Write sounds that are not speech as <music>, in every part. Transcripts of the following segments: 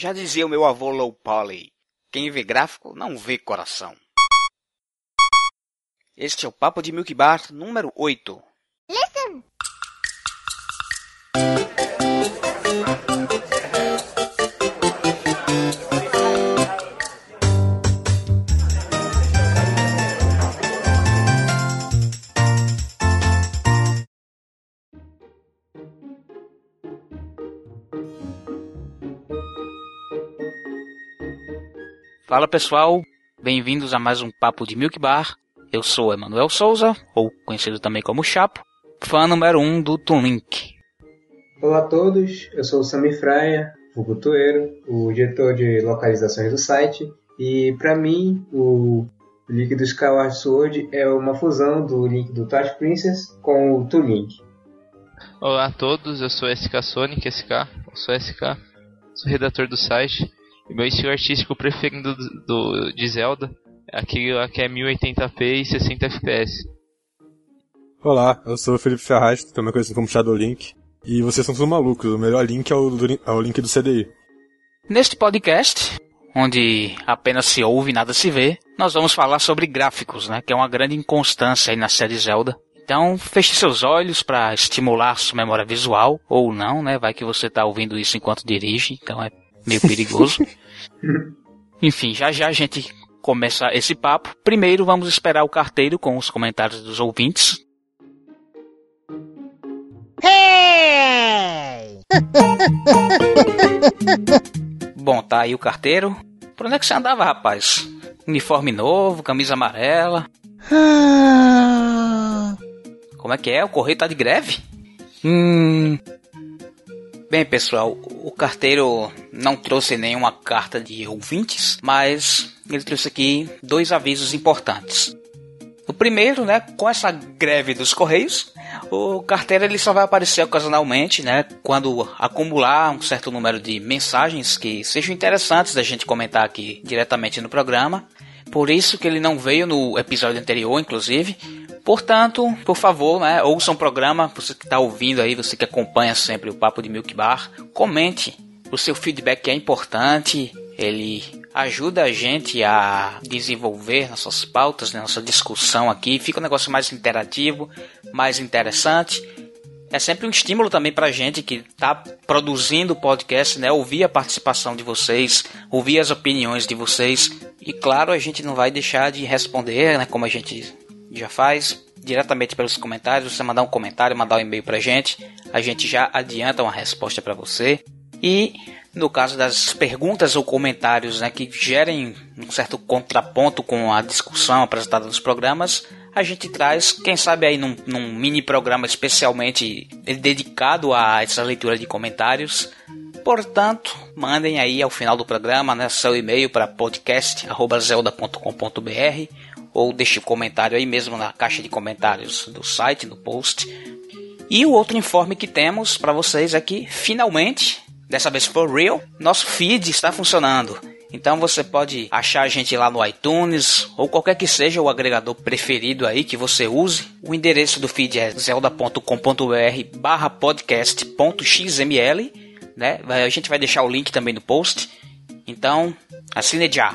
Já dizia o meu avô Low Poly, quem vê gráfico não vê coração. Este é o Papo de Milk Bar número 8. Listen! Fala pessoal, bem-vindos a mais um Papo de Milk Bar. Eu sou Emanuel Souza, ou conhecido também como Chapo, fã número 1 um do Toon Link. Olá a todos, eu sou o Sami Fraia, o Tueiro, o diretor de localizações do site, e para mim o Link do Skyward Sword é uma fusão do Link do Touch Princess com o Toon Link. Olá a todos, eu sou SK Sonic, SK, eu sou SK, sou redator do site meu estilo artístico preferido do, do, de Zelda é aquele lá que é 1080p e 60 fps. Olá, eu sou o Felipe Ferraz, também conhecido como Shadow Link. E vocês são todos malucos, o melhor link é o, é o link do CDI. Neste podcast, onde apenas se ouve e nada se vê, nós vamos falar sobre gráficos, né, que é uma grande inconstância aí na série Zelda. Então, feche seus olhos para estimular sua memória visual, ou não, né? Vai que você está ouvindo isso enquanto dirige, então é meio perigoso. <laughs> Enfim, já já a gente começa esse papo. Primeiro vamos esperar o carteiro com os comentários dos ouvintes. Hey! <laughs> Bom, tá aí o carteiro. Por onde é que você andava, rapaz? Uniforme novo, camisa amarela. Como é que é? O correio tá de greve? Hum, Bem, pessoal, o carteiro não trouxe nenhuma carta de ouvintes, mas ele trouxe aqui dois avisos importantes. O primeiro, né, com essa greve dos correios, o carteiro ele só vai aparecer ocasionalmente, né, quando acumular um certo número de mensagens que sejam interessantes da gente comentar aqui diretamente no programa. Por isso que ele não veio no episódio anterior, inclusive, Portanto, por favor, né, ouça um programa, você que está ouvindo aí, você que acompanha sempre o Papo de Milk Bar, comente. O seu feedback é importante, ele ajuda a gente a desenvolver nossas pautas, né, nossa discussão aqui, fica um negócio mais interativo, mais interessante. É sempre um estímulo também para a gente que está produzindo o podcast, né? Ouvir a participação de vocês, ouvir as opiniões de vocês. E claro, a gente não vai deixar de responder, né? Como a gente já faz diretamente pelos comentários. Você mandar um comentário, mandar um e-mail pra gente, a gente já adianta uma resposta para você. E no caso das perguntas ou comentários né, que gerem um certo contraponto com a discussão apresentada nos programas, a gente traz, quem sabe aí num, num mini programa especialmente dedicado a essa leitura de comentários. Portanto, mandem aí ao final do programa né, seu e-mail para podcast@zelda.com.br ou deixe o um comentário aí mesmo na caixa de comentários do site, no post. E o outro informe que temos para vocês é que finalmente, dessa vez for real, nosso feed está funcionando. Então você pode achar a gente lá no iTunes ou qualquer que seja o agregador preferido aí que você use. O endereço do feed é zelda.com.br barra podcast.xml. Né? A gente vai deixar o link também no post. Então, assine já.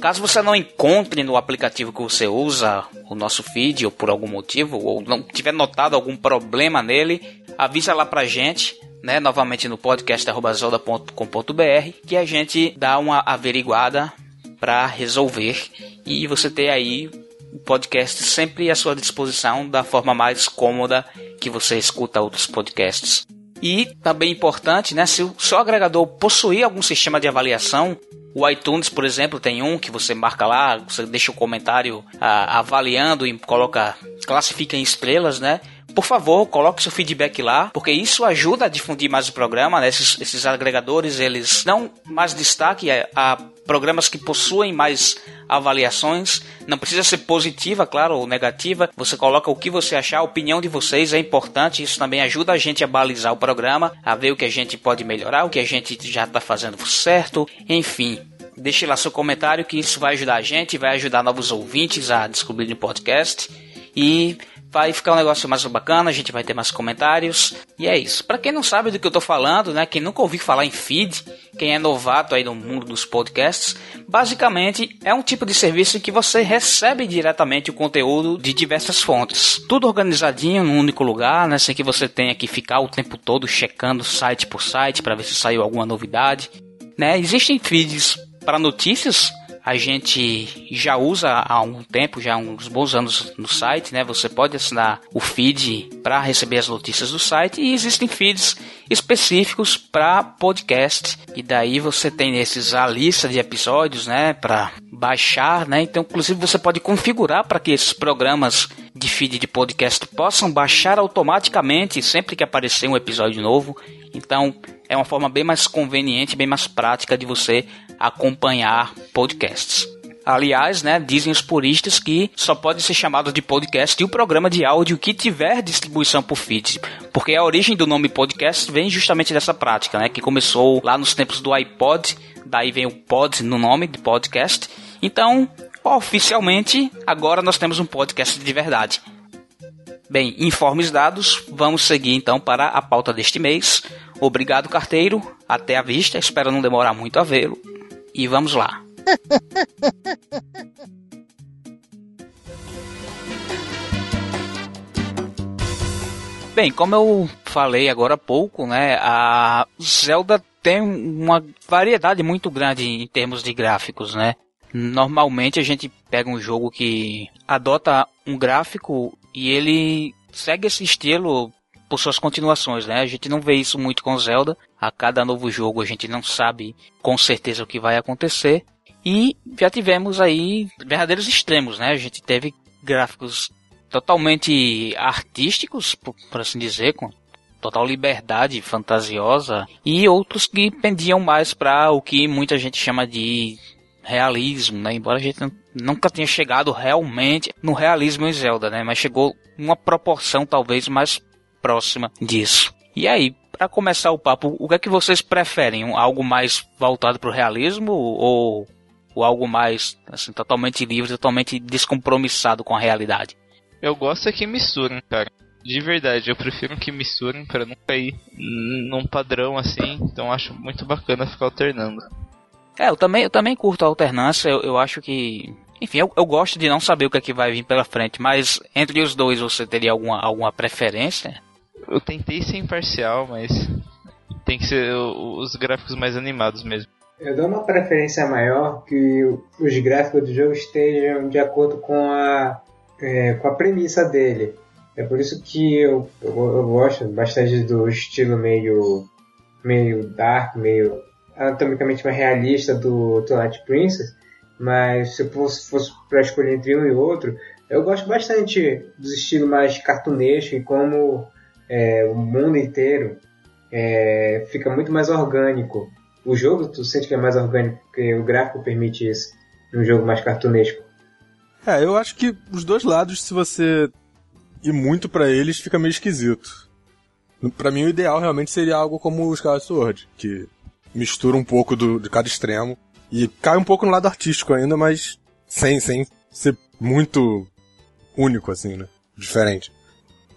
Caso você não encontre no aplicativo que você usa o nosso feed ou por algum motivo, ou não tiver notado algum problema nele, avisa lá pra gente, né, novamente no podcast@zelda.com.br, que a gente dá uma averiguada para resolver e você ter aí o podcast sempre à sua disposição da forma mais cômoda que você escuta outros podcasts. E também importante, né, se o seu agregador possuir algum sistema de avaliação, o iTunes, por exemplo, tem um que você marca lá, você deixa o um comentário ah, avaliando e coloca, classifica em estrelas, né? Por favor, coloque seu feedback lá, porque isso ajuda a difundir mais o programa. Né? Esses, esses agregadores eles dão mais destaque a, a programas que possuem mais avaliações. Não precisa ser positiva, claro, ou negativa. Você coloca o que você achar, a opinião de vocês é importante. Isso também ajuda a gente a balizar o programa, a ver o que a gente pode melhorar, o que a gente já está fazendo certo. Enfim, deixe lá seu comentário que isso vai ajudar a gente, vai ajudar novos ouvintes a descobrir o podcast. E vai ficar um negócio mais bacana, a gente vai ter mais comentários. E é isso. Para quem não sabe do que eu tô falando, né, quem nunca ouviu falar em feed, quem é novato aí no mundo dos podcasts, basicamente é um tipo de serviço em que você recebe diretamente o conteúdo de diversas fontes. Tudo organizadinho num único lugar, né, sem que você tenha que ficar o tempo todo checando site por site para ver se saiu alguma novidade. Né? Existem feeds para notícias a gente já usa há um tempo, já há uns bons anos no site, né? Você pode assinar o feed para receber as notícias do site e existem feeds específicos para podcast. E daí você tem esses a lista de episódios, né, para baixar, né? Então, inclusive você pode configurar para que esses programas de feed de podcast possam baixar automaticamente sempre que aparecer um episódio novo. Então, é uma forma bem mais conveniente, bem mais prática de você acompanhar podcasts. Aliás, né, dizem os puristas que só pode ser chamado de podcast e o programa de áudio que tiver distribuição por feed, porque a origem do nome podcast vem justamente dessa prática, né, que começou lá nos tempos do iPod, daí vem o pod no nome de podcast. Então, oficialmente, agora nós temos um podcast de verdade. Bem, informes dados, vamos seguir então para a pauta deste mês. Obrigado, carteiro. Até a vista. Espero não demorar muito a vê-lo. E vamos lá. <laughs> Bem, como eu falei agora há pouco, né, a Zelda tem uma variedade muito grande em termos de gráficos, né? Normalmente a gente pega um jogo que adota um gráfico e ele segue esse estilo por suas continuações, né? A gente não vê isso muito com Zelda. A cada novo jogo a gente não sabe com certeza o que vai acontecer. E já tivemos aí verdadeiros extremos, né? A gente teve gráficos totalmente artísticos, por, por assim dizer, com total liberdade fantasiosa, e outros que pendiam mais para o que muita gente chama de realismo, né? Embora a gente nunca tenha chegado realmente no realismo em Zelda, né? Mas chegou uma proporção talvez mais próxima disso. E aí, para começar o papo, o que é que vocês preferem? Algo mais voltado para o realismo ou, ou algo mais assim, totalmente livre, totalmente descompromissado com a realidade? Eu gosto é que misturam, cara. De verdade, eu prefiro que misturem para não cair num padrão assim. Então acho muito bacana ficar alternando. É, eu também, eu também curto a alternância. Eu, eu acho que enfim, eu, eu, gosto de não saber o que é que vai vir pela frente, mas entre os dois você teria alguma, alguma preferência? Eu tentei ser imparcial, mas tem que ser os gráficos mais animados mesmo. Eu dou uma preferência maior que os gráficos do jogo estejam de acordo com a, é, com a premissa dele. É por isso que eu, eu, eu, gosto bastante do estilo meio, meio dark, meio anatomicamente mais realista do Twilight Princess. Mas se fosse, fosse para escolher entre um e outro, eu gosto bastante do estilo mais cartunesco e como é, o mundo inteiro é, fica muito mais orgânico. O jogo, tu sente que é mais orgânico, porque o gráfico permite isso, num jogo mais cartunesco. É, eu acho que os dois lados, se você ir muito para eles, fica meio esquisito. Para mim, o ideal realmente seria algo como o Skyward Sword, que mistura um pouco do, de cada extremo e cai um pouco no lado artístico ainda, mas sem, sem ser muito único, assim, né? Diferente.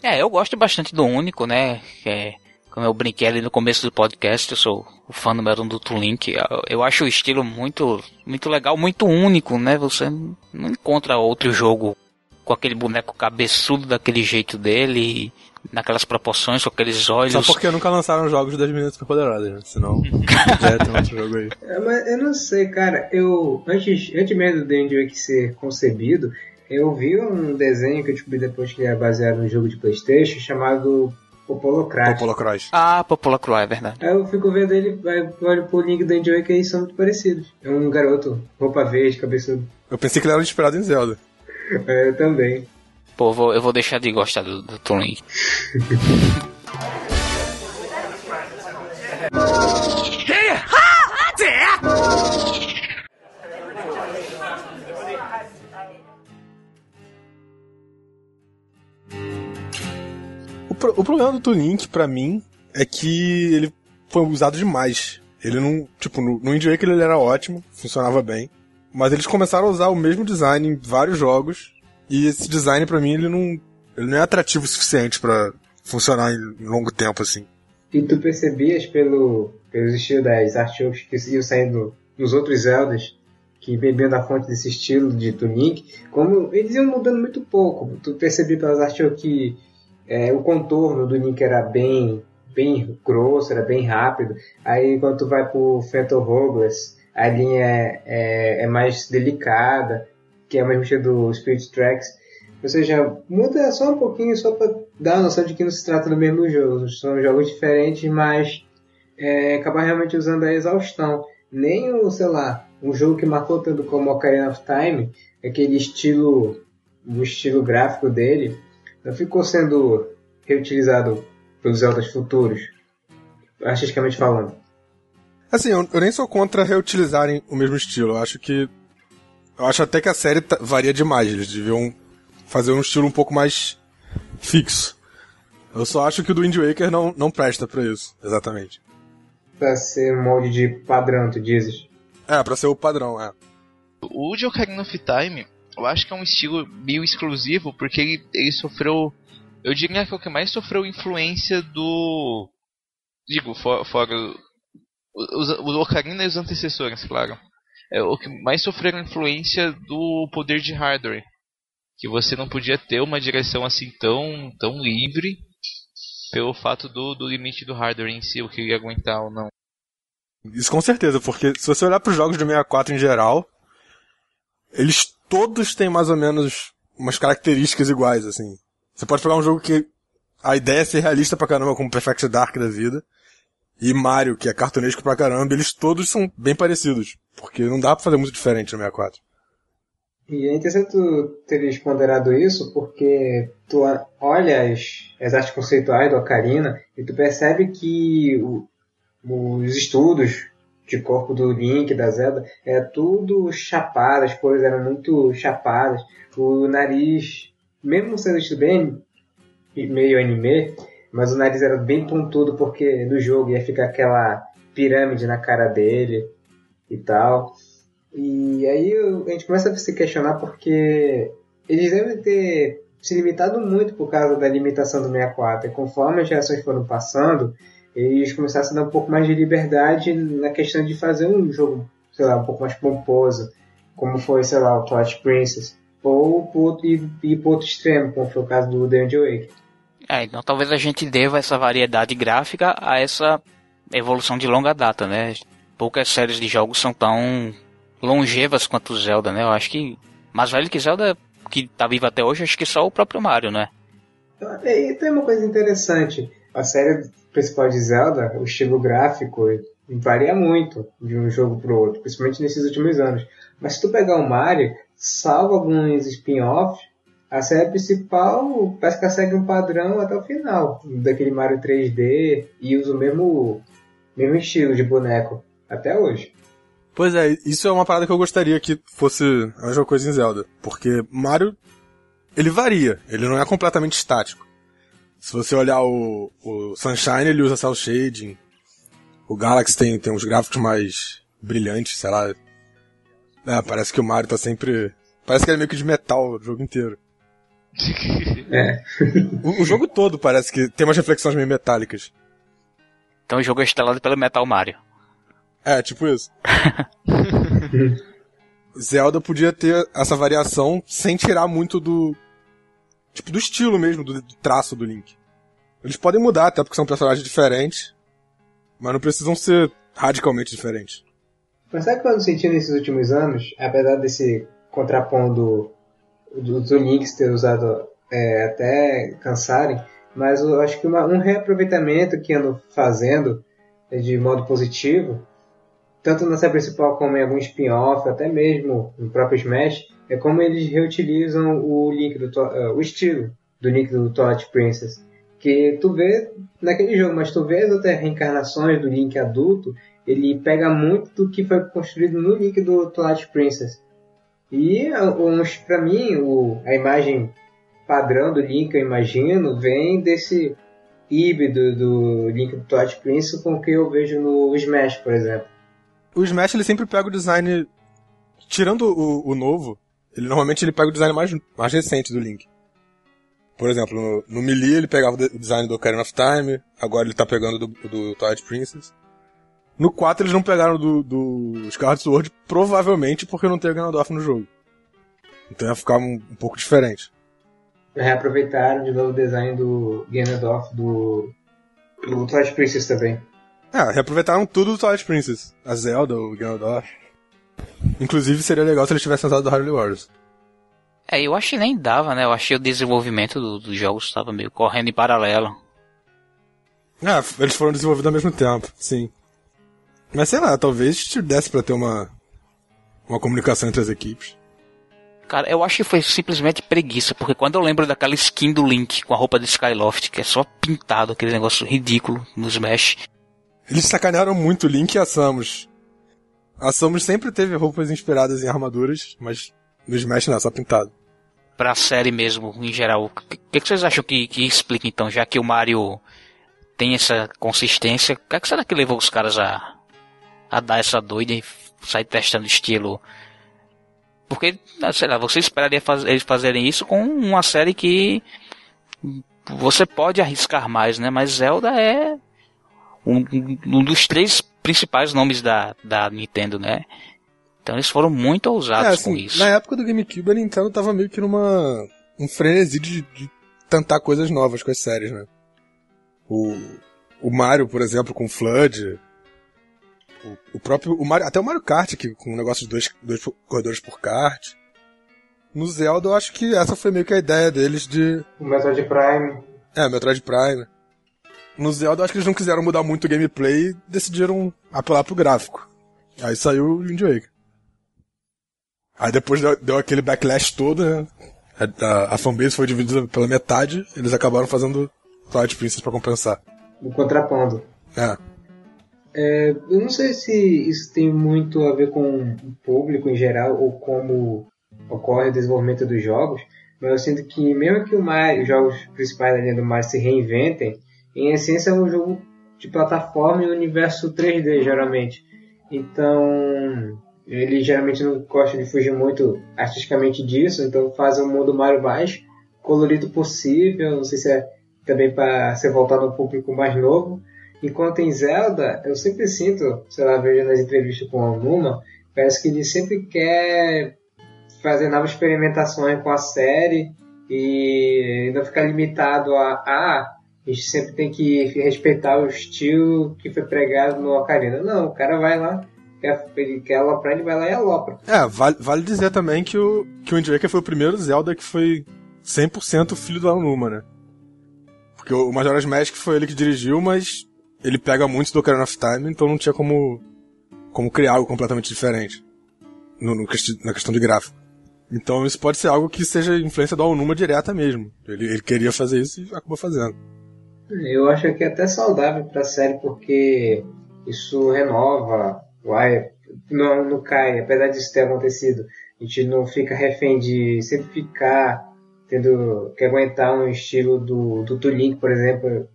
É, eu gosto bastante do único, né? É, como eu brinquei ali no começo do podcast, eu sou o fã número um do Tulink. Eu, eu acho o estilo muito, muito legal, muito único, né? Você não encontra outro jogo com aquele boneco cabeçudo daquele jeito dele, naquelas proporções, com aqueles olhos. Só porque nunca lançaram jogos das meninas superpoderosas, né? Senão <laughs> já tem outro jogo aí. É, mas eu não sei, cara. Eu, antes, antes mesmo do Wake ser concebido, eu vi um desenho que eu descobri depois que é baseado no jogo de Playstation chamado Popolocrat. Popolocrat. Ah, Popolocrat, é verdade. Aí eu fico vendo ele, olho pro link do Andy Wake e são muito parecidos. É um garoto, roupa verde, cabeçudo. Eu pensei que ele era inspirado em Zelda. <laughs> É, eu também. Pô, eu vou, eu vou deixar de gostar do, do Toon <laughs> o, problema do Toolink, pra mim, é que ele foi usado demais. Ele não. Tipo, no, no Waker ele era ótimo, funcionava bem. Mas eles começaram a usar o mesmo design em vários jogos. E esse design, para mim, ele não, Ele não é atrativo o suficiente para funcionar em longo tempo, assim. E tu percebias pelo, pelo estilo das artworks que iam saindo nos outros Zeldas, que bebiam da fonte desse estilo de Tunic, como eles iam mudando muito pouco. Tu percebia pelas artworks que é, o contorno do Link era bem bem grosso, era bem rápido. Aí quando tu vai pro Phantom Hourglass, a linha é, é, é, mais delicada, que é mesmo estilo do Spirit Tracks. Ou seja, muda só um pouquinho, só para dar a noção de que não se trata do mesmo jogo. São jogos diferentes, mas é, acaba realmente usando a exaustão. Nem o, sei lá, um jogo que marcou tanto como Ocarina of Time, aquele estilo, o estilo gráfico dele, não ficou sendo reutilizado pelos Zeldas futuros, artisticamente falando. Assim, eu, eu, nem sou contra reutilizarem o mesmo estilo. Eu acho que. Eu acho até que a série varia demais. Eles deviam fazer um estilo um pouco mais fixo. Eu só acho que o do Wind Waker não, não presta para isso, exatamente. Pra ser molde de padrão, tu dizes? É, pra ser o padrão, é. O de Ocarina of Time, eu acho que é um estilo meio exclusivo, porque ele, ele sofreu. Eu diria que é o que mais sofreu influência do. Digo, fora. fora o Ocarina e os antecessores, claro. É o que mais sofreram influência do poder de hardware que você não podia ter uma direção assim tão, tão livre pelo fato do, do limite do hardware em si, o que ia aguentar ou não. Isso com certeza, porque se você olhar para os jogos do 64 em geral, eles todos têm mais ou menos umas características iguais, assim. Você pode pegar um jogo que a ideia é ser realista pra caramba, como Perfect Dark da vida, e Mario, que é cartunesco pra caramba, eles todos são bem parecidos, porque não dá pra fazer muito diferente no 64. E é interessante tu teres ponderado isso, porque tu olha as, as artes conceituais do Ocarina e tu percebe que o, os estudos de corpo do Link, da Zelda, é tudo chapado, as cores eram muito chapadas, o nariz, mesmo sendo estilo bem meio anime, mas o nariz era bem pontudo porque no jogo ia ficar aquela pirâmide na cara dele e tal. E aí a gente começa a se questionar porque eles devem ter se limitado muito por causa da limitação do 64. E conforme as gerações foram passando, eles começaram a dar um pouco mais de liberdade na questão de fazer um jogo, sei lá, um pouco mais pomposo, como foi, sei lá, o Twilight Princess. Ou ir, para outro extremo, como foi o caso do The Wake. É, então talvez a gente deva essa variedade gráfica a essa evolução de longa data, né? Poucas séries de jogos são tão longevas quanto Zelda, né? Eu acho que mais velho que Zelda, que tá vivo até hoje, acho que só o próprio Mario, né? E tem uma coisa interessante. A série principal de Zelda, o estilo gráfico varia muito de um jogo pro outro, principalmente nesses últimos anos. Mas se tu pegar o Mario, salvo alguns spin-offs, a série principal parece que segue um padrão até o final, daquele Mario 3D e usa o mesmo, mesmo estilo de boneco até hoje. Pois é, isso é uma parada que eu gostaria que fosse a mesma coisa em Zelda. Porque Mario, ele varia, ele não é completamente estático. Se você olhar o, o Sunshine, ele usa cel shading. O Galaxy tem, tem uns gráficos mais brilhantes, sei lá. É, parece que o Mario tá sempre... Parece que ele é meio que de metal o jogo inteiro. <laughs> É. o, o, jogo todo parece que tem umas reflexões meio metálicas. Então o jogo é estelado pelo Metal Mario. É, tipo isso. <laughs> <laughs> Zelda podia ter essa variação sem tirar muito do. Tipo, do estilo mesmo, do, do traço do Link. Eles podem mudar, até porque são personagens diferentes, mas não precisam ser radicalmente diferentes. Mas sabe o que eu senti nesses últimos anos, apesar desse contrapondo do, do Links ter usado é, até cansarem, mas eu acho que uma, um reaproveitamento que ando fazendo é, de modo positivo tanto na série principal como em algum spin-off, até mesmo no próprio Smash, é como eles reutilizam o link do uh, o estilo do Link do Twilight Princess. Que tu vê naquele jogo, mas tu vê as outras reencarnações do Link adulto, ele pega muito do que foi construído no Link do Twilight Princess. E para mim, o, a imagem padrão do Link, eu imagino, vem desse híbrido do Link do Twilight Princess com o que eu vejo no Smash, por exemplo o Smash ele sempre pega o design. Tirando o, o novo, ele normalmente ele pega o design mais, mais recente do Link. Por exemplo, no, no Melee ele pegava o design do Ocarina of Time, agora ele tá pegando do, do Twilight Princess. No 4 eles não pegaram do, do Skyward Sword, provavelmente porque não tem o Ganondorf no jogo. Então ia ficar um, um pouco diferente. Reaproveitaram de novo o design do Ganondorf do, do Twilight Princess também. É, reaproveitaram tudo do Twilight Princess. A Zelda, o Ganondorf. Inclusive seria legal se eles tivessem usado do Hyrule Warriors. É, eu acho que nem dava, né? Eu achei o desenvolvimento do, dos jogos estava meio correndo em paralelo. Ah, eles foram desenvolvidos ao mesmo tempo, sim. Mas sei lá, talvez desse pra ter uma, uma comunicação entre as equipes. Cara, eu acho que foi simplesmente preguiça, porque quando eu lembro daquela skin do Link com a roupa de Skyloft, que é só pintado, aquele negócio ridículo no Smash. Eles sacanearam muito o Link e a Samus. A Samus sempre teve roupas inspiradas em armaduras, mas no Smash não, só pintado. Pra série mesmo, em geral, o que, que, vocês acham que, que explica então, já que o Mario tem essa consistência, o que, é que será que levou os caras a, a dar essa doida e sair testando estilo? Porque, sei lá, você esperaria faz, eles fazerem isso com uma série que você pode arriscar mais, né? Mas Zelda é um, um dos três principais nomes da, da Nintendo, né? Então eles foram muito ousados é, assim, com isso. Na época do GameCube, a Nintendo tava meio que numa. um frenesi de, de tentar coisas novas com as séries, né? O, o Mario, por exemplo, com Flood. O, o próprio. O Mario, até o Mario Kart, que, com um negócio de dois, dois corredores por kart. No Zelda, eu acho que essa foi meio que a ideia deles de. O Metroid Prime. É, Metroid Prime. No Zelda, eu acho que eles não quiseram mudar muito o gameplay e decidiram apelar pro gráfico. Aí saiu o Wind Waker. Aí depois deu, deu aquele backlash todo, né? A, a, fanbase foi dividida pela metade, eles acabaram fazendo Twilight Princess pra compensar. O contrapondo. É. é. Eu não sei se isso tem muito a ver com o público em geral ou como ocorre o desenvolvimento dos jogos, mas eu sinto que mesmo que Mario, os jogos principais da linha do Mario se reinventem, em essência é um jogo de plataforma e universo 3D geralmente. Então, ele geralmente não gosta de fugir muito artisticamente disso, então faz um mundo Mario mais colorido possível, não sei se é também para ser voltado ao público mais novo. Enquanto em Zelda, eu sempre sinto, sei lá, vejo nas entrevistas com a Numa, parece que ele sempre quer fazer novas experimentações com a série e não ficar limitado a ah, a gente sempre tem que respeitar o estilo que foi pregado no Ocarina. Não, o cara vai lá, quer, quer aloprar, ele vai lá e alopra. É, vale, vale dizer também que o, que o Wind Waker foi o primeiro Zelda que foi 100% filho do Anuma, né? Porque o Majora's Mask foi ele que dirigiu, mas ele pega muito do Ocarina of Time, então não tinha como, como criar algo completamente diferente no, no, na questão de gráfico. Então isso pode ser algo que seja influência do Aonuma direta mesmo. Ele, ele queria fazer isso e acabou fazendo. Eu acho que é até saudável para a série porque isso renova vai, não, não cai, apesar disso ter acontecido. A gente não fica refém de sempre ficar tendo que aguentar um estilo do, do Tulink, por exemplo,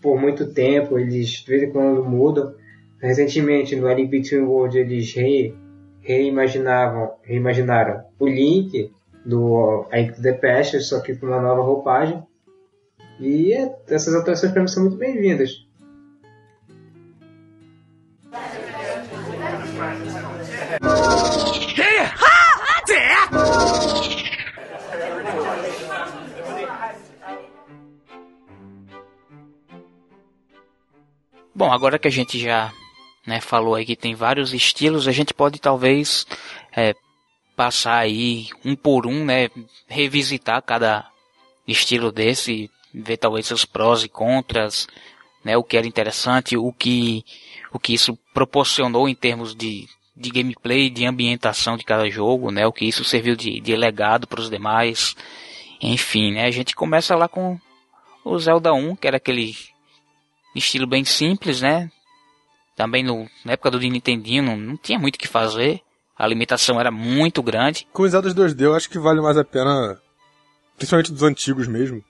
por muito tempo. Eles de vez em quando mudam. Recentemente, no A Link Between Worlds, eles re, reimaginavam, reimaginaram o Link do A Link the Past, só que com uma nova roupagem. E é, essas atuações para mim são muito bem-vindas. Bom, agora que a gente já né, falou aí que tem vários estilos, a gente pode talvez é, passar aí um por um, né, revisitar cada estilo desse, ver talvez seus prós e contras, né, o que era interessante, o que, o que isso proporcionou em termos de, de gameplay, de ambientação de cada jogo, né, o que isso serviu de, de legado para os demais, enfim, né, a gente começa lá com o Zelda 1, que era aquele estilo bem simples, né? Também no, na época do Nintendinho não, não tinha muito o que fazer. A limitação era muito grande. Com os Zeldas 2D eu acho que vale mais a pena, principalmente dos antigos mesmo,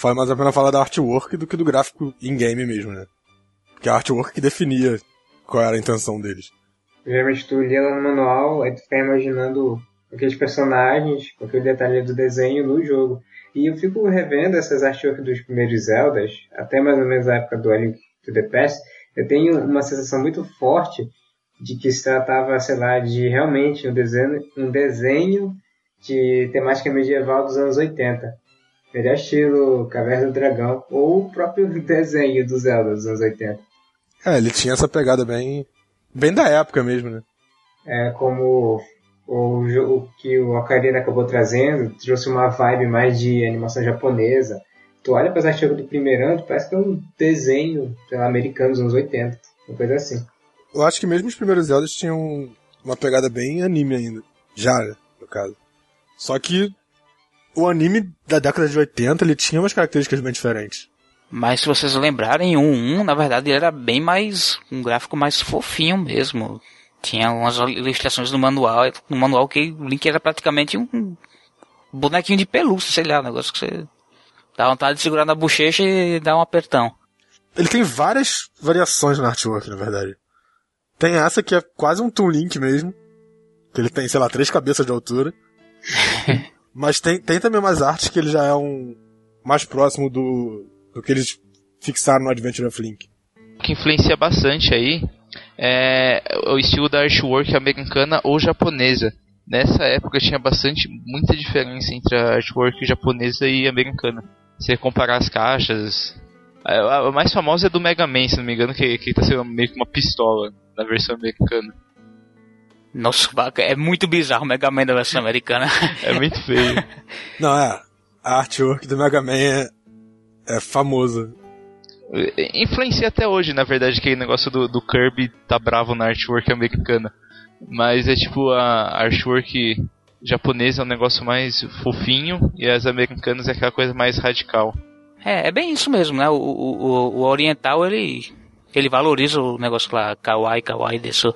vale mais a pena falar da artwork do que do gráfico in-game mesmo, né? Porque a artwork que definia qual era a intenção deles. Geralmente tu lia lá no manual, aí tu fica imaginando aqueles personagens, com aquele detalhe do desenho no jogo. E eu fico revendo essas artworks dos primeiros Zeldas, até mais ou menos a época do A Link to the Past, eu tenho uma sensação muito forte de que se tratava, sei lá, de realmente um desenho, um desenho de temática medieval dos anos 80. Melhor estilo Caverna do Dragão, ou o próprio desenho do Zelda dos anos 80. É, ele tinha essa pegada bem, bem da época mesmo, né? É, como o, o que o Ocarina acabou trazendo, trouxe uma vibe mais de animação japonesa. Tu olha para as artes do primeiro ano, parece que é um desenho lá, americano dos anos 80, uma coisa assim. Eu acho que mesmo os primeiros Zeldas tinham uma pegada bem anime ainda. Já, né, no caso. Só que o anime da década de 80 ele tinha umas características bem diferentes. Mas se vocês lembrarem, o 1, na verdade, ele era bem mais. um gráfico mais fofinho mesmo. Tinha umas ilustrações no manual, no manual que o Link era praticamente um bonequinho de pelúcia, sei lá, um negócio que você dá vontade de segurar na bochecha e dar um apertão. Ele tem várias variações no artwork, na verdade. Tem essa que é quase um Toon Link mesmo. Que ele tem, sei lá, três cabeças de altura. <laughs> Mas tem, tem também umas artes que ele já é um mais próximo do, do que eles fixaram no Adventure of Link. O que influencia bastante aí é o estilo da artwork americana ou japonesa. Nessa época tinha bastante, muita diferença entre a artwork japonesa e americana. Se comparar as caixas, a, mais famosa é do Mega Man, se não me engano, que, que tá sendo meio que uma pistola na versão americana. Nossa, é muito bizarro o Mega Man da versão americana. é muito feio. <laughs> Não, é. A artwork do Mega Man é, é famosa. Influencia até hoje, na verdade, aquele negócio do, do Kirby tá bravo na artwork americana. Mas é tipo, a artwork japonesa é um negócio mais fofinho e as americanas é aquela coisa mais radical. É, é bem isso mesmo, né? O, o, o oriental, ele ele valoriza o negócio lá, kawaii, kawaii, disso.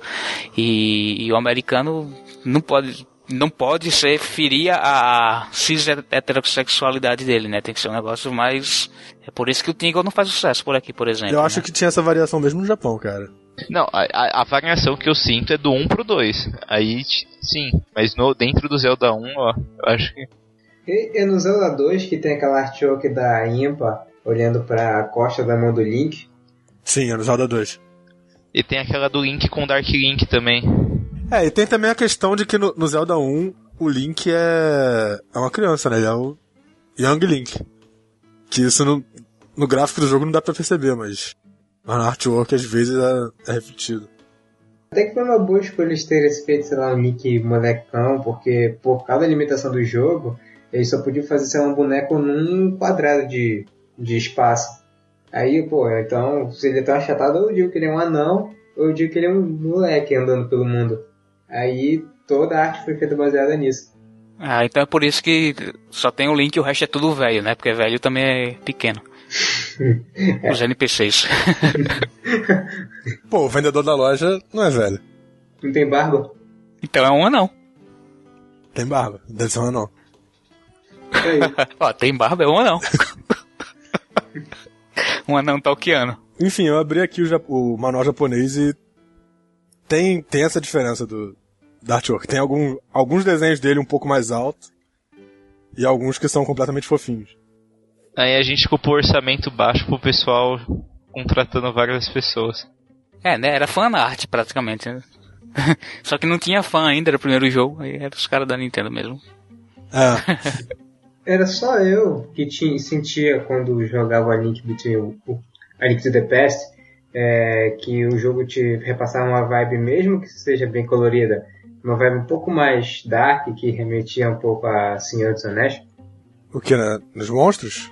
E, e o americano não pode não pode ser ferir a cis heterossexualidade dele, né? Tem que ser um negócio mais. É por isso que o Tingle não faz sucesso por aqui, por exemplo. Eu acho né? que tinha essa variação mesmo no Japão, cara. Não, a, a, variação que eu sinto é do 1 pro 2. Aí, sim, mas no, dentro do Zelda 1, ó, eu acho que. E, e no Zelda 2 que tem aquela artwork da Impa olhando pra costa da mão do Link. Sim, é no Zelda 2. E tem aquela do Link com Dark Link também. É, e tem também a questão de que no, no Zelda 1 o Link é, é uma criança, né? Ele é o Young Link. Que isso no, no gráfico do jogo não dá pra perceber, mas na artwork às vezes é, é refletido. Até que foi uma boa escolha eles terem feito, sei lá, um Link bonecão, porque por causa da limitação do jogo, eles só podiam fazer, sei lá, um boneco num quadrado de, de espaço. Aí, pô, então, se ele é tão achatado, eu digo que ele é um anão, ou eu digo que ele é um moleque andando pelo mundo. Aí, toda a arte foi feita baseada nisso. Ah, então é por isso que só tem o Link e o resto é tudo velho, né? Porque velho também é pequeno. <laughs> é. Os NPCs. <laughs> Pô, o vendedor da loja não é velho. Não tem barba? Então é um anão. Tem barba, deve ser um anão. <laughs> Ó, tem barba, é um anão. <laughs> um anão talquiano. Enfim, eu abri aqui o, o, manual japonês e tem, tem essa diferença do, do artwork. Tem algum, alguns desenhos dele um pouco mais altos e alguns que são completamente fofinhos. Aí a gente culpou orçamento baixo pro pessoal contratando várias pessoas. É, né? Era fan art praticamente. Né? <laughs> Só que não tinha fã ainda, era o primeiro jogo, aí era os caras da Nintendo mesmo. É. <laughs> Era só eu que tinha, sentia quando jogava a Link Between a Link to the Past é, que o jogo te repassava uma vibe mesmo que seja bem colorida, uma vibe um pouco mais dark que remetia um pouco a Senhor dos Anéis. O que, né? Nos monstros?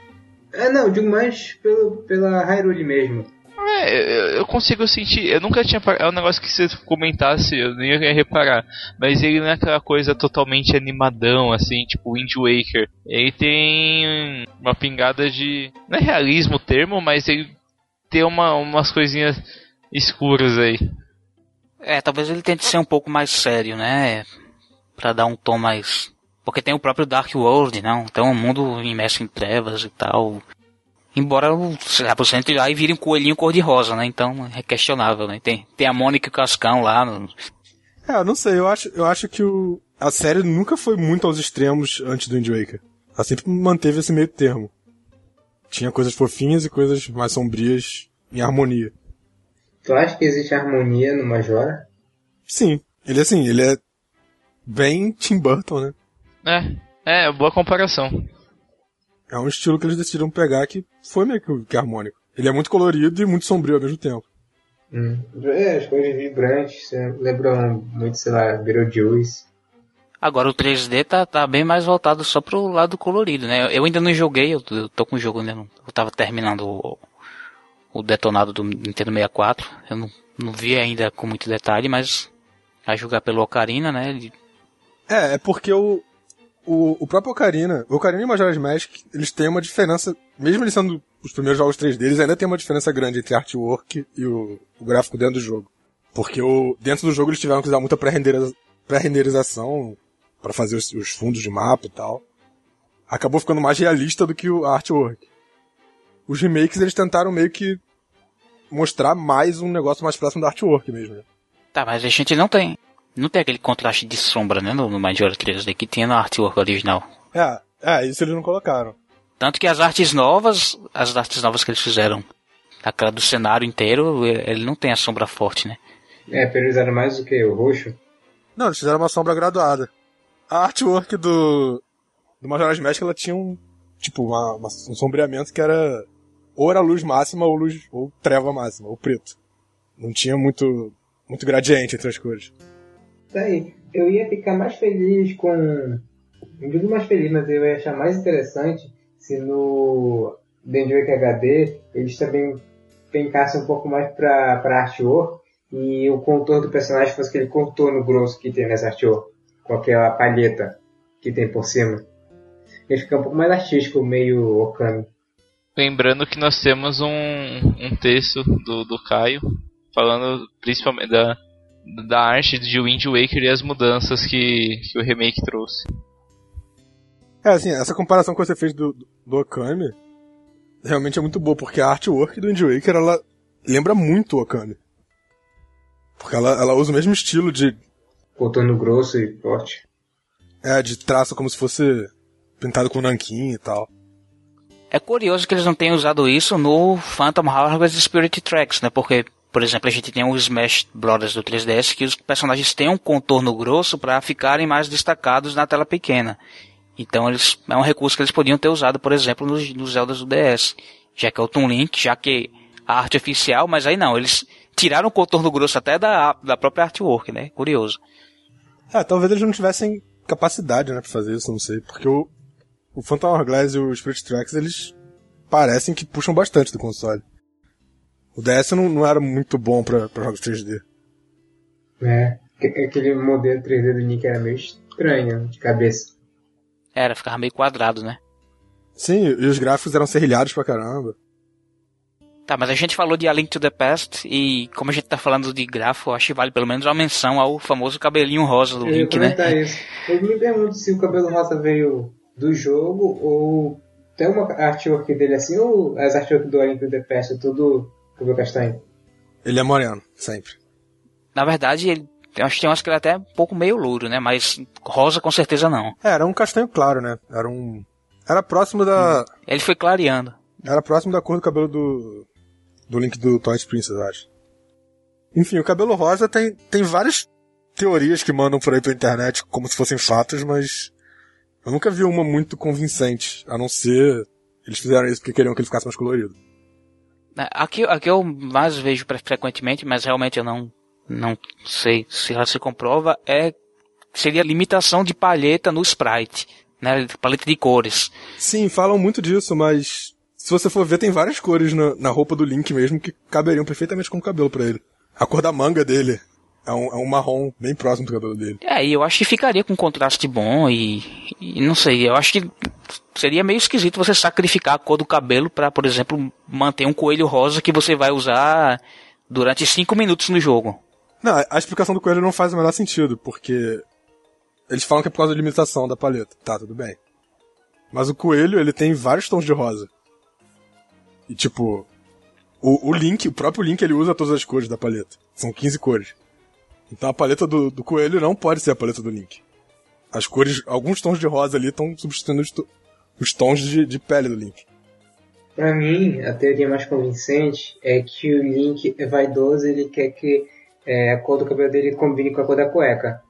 É, não, digo mais pelo, pela Hyrule mesmo. É, eu consigo sentir. Eu nunca tinha. É um negócio que se comentasse, eu nem ia reparar. Mas ele não é aquela coisa totalmente animadão, assim, tipo Wind Waker. Ele tem uma pingada de. Não é realismo o termo, mas ele tem uma, umas coisinhas escuras aí. É, talvez ele tente ser um pouco mais sério, né? Pra dar um tom mais. Porque tem o próprio Dark World, não? Então o mundo imerso em trevas e tal. Embora o você entre lá e vire um coelhinho cor-de-rosa, né? Então é questionável, né? Tem, tem a Mônica e o Cascão lá. No... É, eu não sei, eu acho, eu acho que o, a série nunca foi muito aos extremos antes do Wind Waker. Ela sempre manteve esse meio termo. Tinha coisas fofinhas e coisas mais sombrias em harmonia. Tu acha que existe harmonia no Majora? Sim. Ele assim, ele é bem Tim Burton, né? É, é, boa comparação. É um estilo que eles decidiram pegar que foi meio que, que harmônico. Ele é muito colorido e muito sombrio ao mesmo tempo. Hum. É, as cores vibrantes, lembram muito, sei lá, Beetlejuice. Agora o 3D tá, tá bem mais voltado só pro lado colorido, né? Eu ainda não joguei, eu, eu tô com o jogo, né? Eu tava terminando o, o detonado do Nintendo 64. Eu não, não vi ainda com muito detalhe, mas a jogar pelo Ocarina, né? Ele... É, é porque o, o, o próprio Ocarina, o Ocarina e o Majora's Mask, eles têm uma diferença, mesmo eles sendo os primeiros jogos 3D, eles ainda tem uma diferença grande entre artwork e o, o gráfico dentro do jogo. Porque o, dentro do jogo eles tiveram que usar muita pré-renderização para fazer os, os, fundos de mapa e tal. Acabou ficando mais realista do que o artwork. Os remakes eles tentaram meio que mostrar mais um negócio mais próximo do artwork mesmo. Né? Tá, mas a gente não tem. Não tem aquele contraste de sombra, né, no, no Majora 3D que tinha no artwork original. É, é, isso eles não colocaram. Tanto que as artes novas, as artes novas que eles fizeram, aquela do cenário inteiro, ele não tem a sombra forte, né? É, priorizaram mais do que o roxo? Não, eles fizeram uma sombra graduada. A artwork do, do Majora's Mask, ela tinha um, tipo, uma, uma, um sombreamento que era, ou era luz máxima ou luz, ou treva máxima, ou preto. Não tinha muito, muito gradiente entre as cores. Tá aí. Eu ia ficar mais feliz com, não digo mais feliz, mas eu ia achar mais interessante se no Dendrick HD eles também pencassem um pouco mais para artwork e o contorno do personagem fosse aquele contorno grosso que tem nessa artwork, com aquela palheta que tem por cima. Ele fica um pouco mais artístico, meio Okami. Lembrando que nós temos um, um texto do, do Caio falando principalmente da, da arte de Wind Waker e as mudanças que, que o remake trouxe. É, assim, essa comparação que você fez do, do Okami realmente é muito boa, porque a artwork do Wind Waker, ela lembra muito o Okami. Porque ela, ela usa o mesmo estilo de... Contorno grosso e forte. É, de traço como se fosse pintado com nanquim e tal. É curioso que eles não tenham usado isso no Phantom Hourglass Spirit Tracks, né? Porque, por exemplo, a gente tem o Smash Brothers do 3DS que os personagens têm um contorno grosso para ficarem mais destacados na tela pequena. Então eles, é um recurso que eles podiam ter usado, por exemplo, nos, nos Zeldas do DS. Já que é o Toon Link, já que a arte oficial, mas aí não, eles tiraram o contorno grosso até da, da própria artwork, né? Curioso. É, talvez eles não tivessem capacidade, né, pra fazer isso, não sei. Porque o, o Phantom Hourglass e o Spirit Tracks, eles parecem que puxam bastante do console. O DS não, não era muito bom pra, pra jogos 3D. É, aquele modelo 3D do Nick era meio estranho, de cabeça. Era, ficava meio quadrado, né? Sim, e os gráficos eram serrilhados pra caramba. Tá, mas a gente falou de A Link to the Past e como a gente tá falando de grafo, acho que vale pelo menos uma menção ao famoso cabelinho rosa do eu Link, né? Isso. Eu me pergunto se o cabelo rosa veio do jogo ou tem uma artwork dele assim ou as artwork do A Link to the Past é tudo cabelo castanho? Ele é moreno, sempre. Na verdade, ele eu acho que tem umas que ele é até um pouco meio louro, né? Mas rosa com certeza não. É, era um castanho claro, né? Era um. Era próximo da. Ele foi clareando. Era próximo da cor do cabelo do. Do Link do Toys Princess, eu acho. Enfim, o cabelo rosa tem, tem várias teorias que mandam por aí pela internet como se fossem fatos, mas. Eu nunca vi uma muito convincente, a não ser. Eles fizeram isso porque queriam que ele ficasse mais colorido. Aqui, aqui eu mais vejo frequentemente, mas realmente eu não não sei se ela se comprova, é seria limitação de palheta no sprite, né? Paleta de cores. Sim, falam muito disso, mas se você for ver, tem várias cores na, na roupa do Link mesmo que caberiam perfeitamente com o cabelo para ele. A cor da manga dele é um, é um marrom bem próximo do cabelo dele. É, e eu acho que ficaria com um contraste bom e, e não sei, eu acho que seria meio esquisito você sacrificar a cor do cabelo para, por exemplo, manter um coelho rosa que você vai usar durante cinco minutos no jogo. Não, a explicação do coelho não faz o menor sentido, porque eles falam que é por causa da limitação da paleta. Tá, tudo bem. Mas o coelho, ele tem vários tons de rosa. E tipo, o, o Link, o próprio Link, ele usa todas as cores da paleta. São 15 cores. Então a paleta do, do coelho não pode ser a paleta do Link. As cores, alguns tons de rosa ali estão substituindo os, os tons de, de pele do Link. Pra mim, a teoria mais convincente é que o Link é vaidoso e ele quer que é, a cor do cabelo dele combine com a cor da cueca.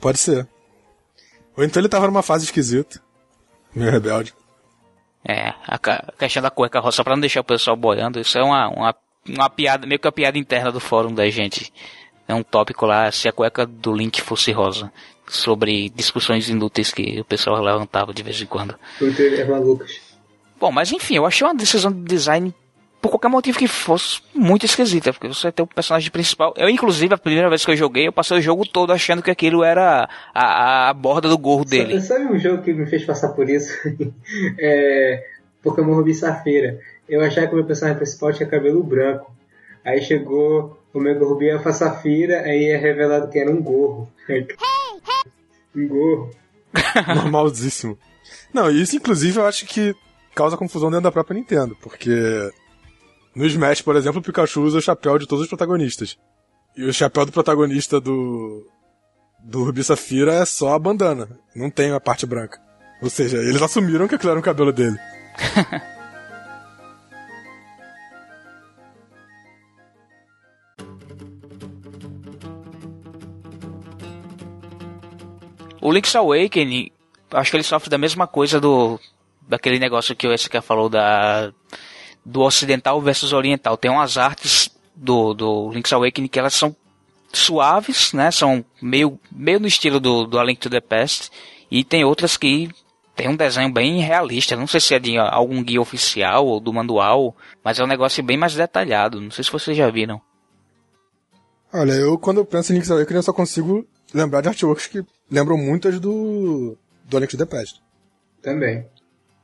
Pode ser. Ou então ele tava numa fase esquisita. Meio rebelde. É, a questão da cueca rosa, só pra não deixar o pessoal boiando, isso é uma, uma, uma piada, meio que uma piada interna do fórum da gente. É um tópico lá, se a cueca do Link fosse rosa. Sobre discussões inúteis que o pessoal levantava de vez em quando. Twitter é malucas. Bom, mas enfim, eu achei uma decisão de design por qualquer motivo que fosse muito esquisita, porque você tem o personagem principal. Eu, inclusive, a primeira vez que eu joguei, eu passei o jogo todo achando que aquilo era a, a borda do gorro dele. Sabe, sabe um jogo que me fez passar por isso? <laughs> é, Pokémon Ruby Safira. Eu achava que o meu personagem principal tinha cabelo branco. Aí chegou o meu Ruby Alpha Safira, aí é revelado que era um gorro. <laughs> um gorro. <laughs> Normalzíssimo. Não, isso inclusive eu acho que causa confusão dentro da própria Nintendo, porque no Smash, por exemplo, o Pikachu usa o chapéu de todos os protagonistas. E o chapéu do protagonista do do Rubi Safira é só a bandana, não tem a parte branca. Ou seja, eles assumiram que aquilo era o cabelo dele. <laughs> o Link's Awakening, acho que ele sofre da mesma coisa do daquele negócio que o SK falou da do ocidental versus oriental. Tem umas artes do, do Link's Awakening que elas são suaves, né? São meio, meio no estilo do, do A Link to the Past. E tem outras que tem um desenho bem realista. Não sei se é de algum guia oficial ou do manual, mas é um negócio bem mais detalhado. Não sei se vocês já viram. Olha, eu quando penso em Link's Awakening eu só consigo lembrar de artworks que lembram muitas do, do to the Past. Também.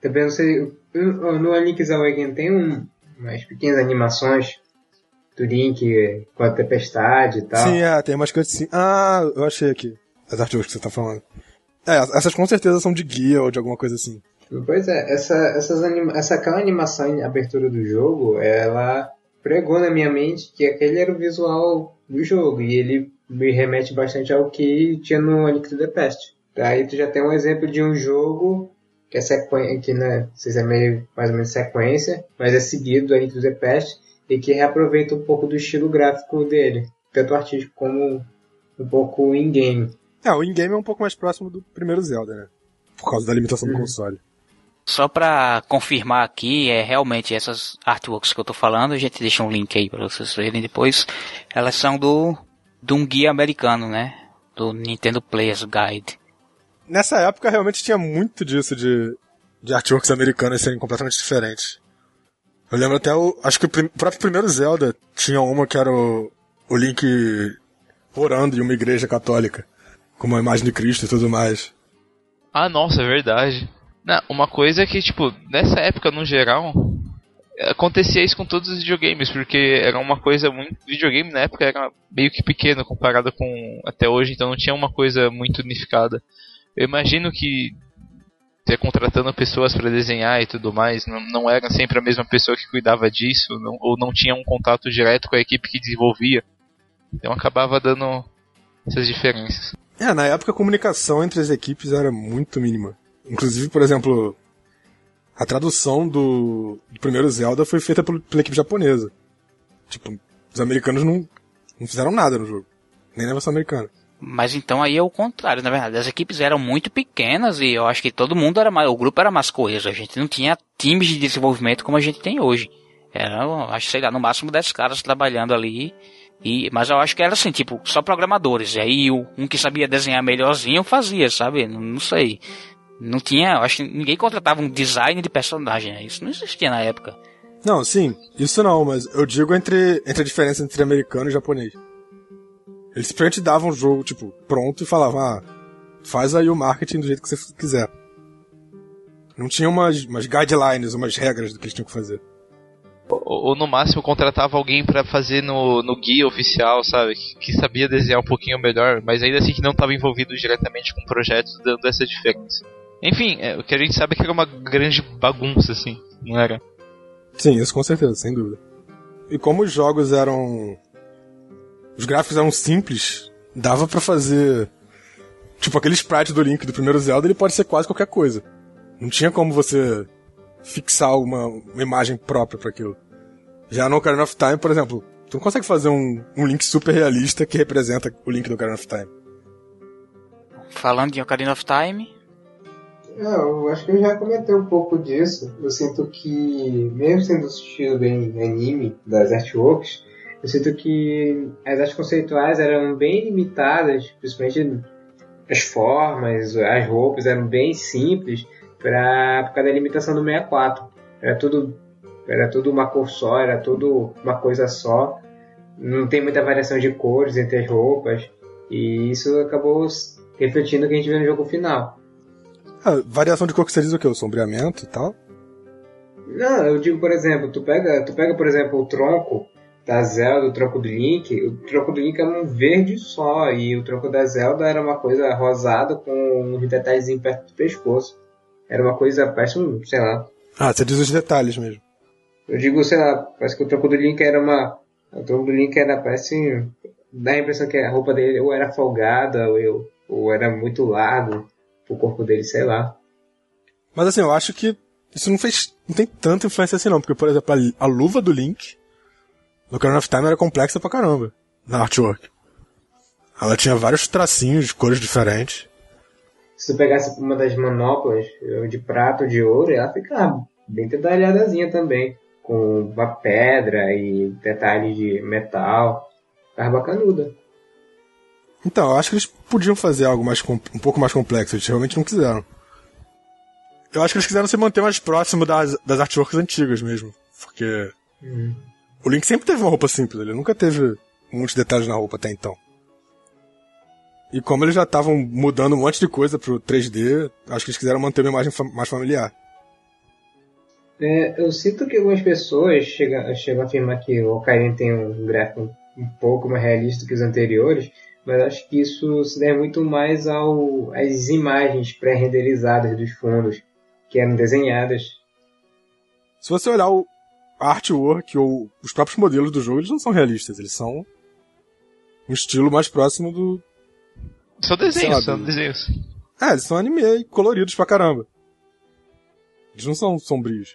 Também não sei. No Link's Awakening tem um, umas pequenas animações do Link com a tempestade e tal. Sim, é, tem umas coisas assim. Ah, eu achei aqui. As artes que você tá falando. É, essas com certeza são de guia ou de alguma coisa assim. Pois é, essa, essas anima essa aquela animação em abertura do jogo, ela pregou na minha mente que aquele era o visual do jogo. E ele me remete bastante ao que tinha no Link to the Past. Daí tu já tem um exemplo de um jogo que é sequência, que né, vocês é meio mais ou menos sequência, mas é seguido do The Past e que reaproveita um pouco do estilo gráfico dele, tanto artístico como um pouco in-game. É, o in-game é um pouco mais próximo do primeiro Zelda, né? Por causa da limitação uhum. do console. Só pra confirmar aqui, é realmente essas artworks que eu tô falando, a gente deixa um link aí pra vocês verem depois. Elas são do, de um guia americano, né? Do Nintendo Players Guide nessa época realmente tinha muito disso de, de artworks americanos serem completamente diferentes. Eu lembro até o. Acho que o, prim, o próprio primeiro Zelda tinha uma que era o, o Link orando em uma igreja católica. Com uma imagem de Cristo e tudo mais. Ah, nossa, é verdade. Não, uma coisa é que, tipo, nessa época no geral, acontecia isso com todos os videogames, porque era uma coisa muito. Videogame na época era meio que pequeno comparado com até hoje, então não tinha uma coisa muito unificada. Eu imagino que ter contratando pessoas para desenhar e tudo mais, não, não era sempre a mesma pessoa que cuidava disso, não, ou não tinha um contato direto com a equipe que desenvolvia. Então acabava dando essas diferenças. É, na época a comunicação entre as equipes era muito mínima. Inclusive, por exemplo, a tradução do, do primeiro Zelda foi feita pela, pela equipe japonesa. Tipo, os americanos não, não fizeram nada no jogo. Nem na versão americana. Mas então aí é o contrário, na verdade. As equipes eram muito pequenas e eu acho que todo mundo era mais, o grupo era mais coeso. A gente não tinha times de desenvolvimento como a gente tem hoje. Era, acho, sei lá, no máximo 10 caras trabalhando ali. E, mas eu acho que era assim, tipo, só programadores. E aí um que sabia desenhar melhorzinho fazia, sabe? Não, não sei. Não tinha, eu acho que ninguém contratava um design de personagem. Isso não existia na época. Não, sim, isso não, mas eu digo entre, entre a diferença entre americano e japonês. Eles simplesmente davam o jogo, tipo, pronto e falavam, ah, faz aí o marketing do jeito que você quiser. Não tinha umas, umas guidelines, umas regras do que eles tinham que fazer. Ou, ou no máximo contratava alguém para fazer no, no guia oficial, sabe? Que, que, sabia desenhar um pouquinho melhor, mas ainda assim que não estava envolvido diretamente com projetos dando essa diferença. Enfim, é, o que a gente sabe é que era uma grande bagunça, assim, não era? Sim, isso com certeza, sem dúvida. E como os jogos eram os gráficos eram simples, dava para fazer. Tipo, aquele sprite do Link do primeiro Zelda, ele pode ser quase qualquer coisa. Não tinha como você fixar uma, uma imagem própria para aquilo. Já no Ocarina of Time, por exemplo, tu não consegue fazer um, um link super realista que representa o link do Ocarina of Time. Falando de Ocarina of Time. É, eu acho que eu já comentei um pouco disso. Eu sinto que, mesmo sendo assistido bem anime das artworks, eu sinto que as artes conceituais eram bem limitadas, principalmente as formas, as roupas eram bem simples pra, por causa da limitação do 64. Era tudo, era tudo uma cor só, era tudo uma coisa só. Não tem muita variação de cores entre as roupas. E isso acabou refletindo o que a gente vê no jogo final. Ah, variação de cor que você diz o quê? O sombreamento e tal? Não, eu digo, por exemplo, tu pega, tu pega por exemplo, o tronco da Zelda, o tronco do Link, o tronco do Link era um verde só, e o tronco da Zelda era uma coisa rosada com um detalhezinho perto do pescoço. Era uma coisa, parece um, sei lá. Ah, você diz os detalhes mesmo. Eu digo, sei lá, parece que o tronco do Link era uma. O tronco do Link era, parece. Dá a impressão que a roupa dele ou era folgada, ou, eu, ou era muito largo, o corpo dele, sei lá. Mas assim, eu acho que isso não fez. não tem tanta influência assim não, porque, por exemplo, a, a luva do Link no Ocarina of Time era complexa pra caramba, na artwork. Ela tinha vários tracinhos de cores diferentes. Se tu pegasse uma das manoplas de prata ou de ouro, ela ficava bem detalhadazinha também. Com uma pedra e detalhes de metal. Ficava bacanuda. Então, eu acho que eles podiam fazer algo mais um pouco mais complexo, eles realmente não quiseram. Eu acho que eles quiseram se manter mais próximo das, das artworks antigas mesmo. Porque Hum. o Link sempre teve uma roupa simples, ele nunca teve muitos detalhes na roupa até então. E como eles já estavam mudando um monte de coisa pro 3D, acho que eles quiseram manter uma imagem mais familiar. É, eu sinto que algumas pessoas chegam, chegam a afirmar que o Ocarina tem um gráfico um pouco mais realista que os anteriores, mas acho que isso se deve muito mais ao, às imagens pré-renderizadas dos fundos que eram desenhadas. Se você olhar o a artwork ou os próprios modelos do jogo, eles não são realistas, eles são um estilo mais próximo do. São desenhos, Sabe. são desenhos. É, eles são anime coloridos pra caramba. Eles não são sombrios.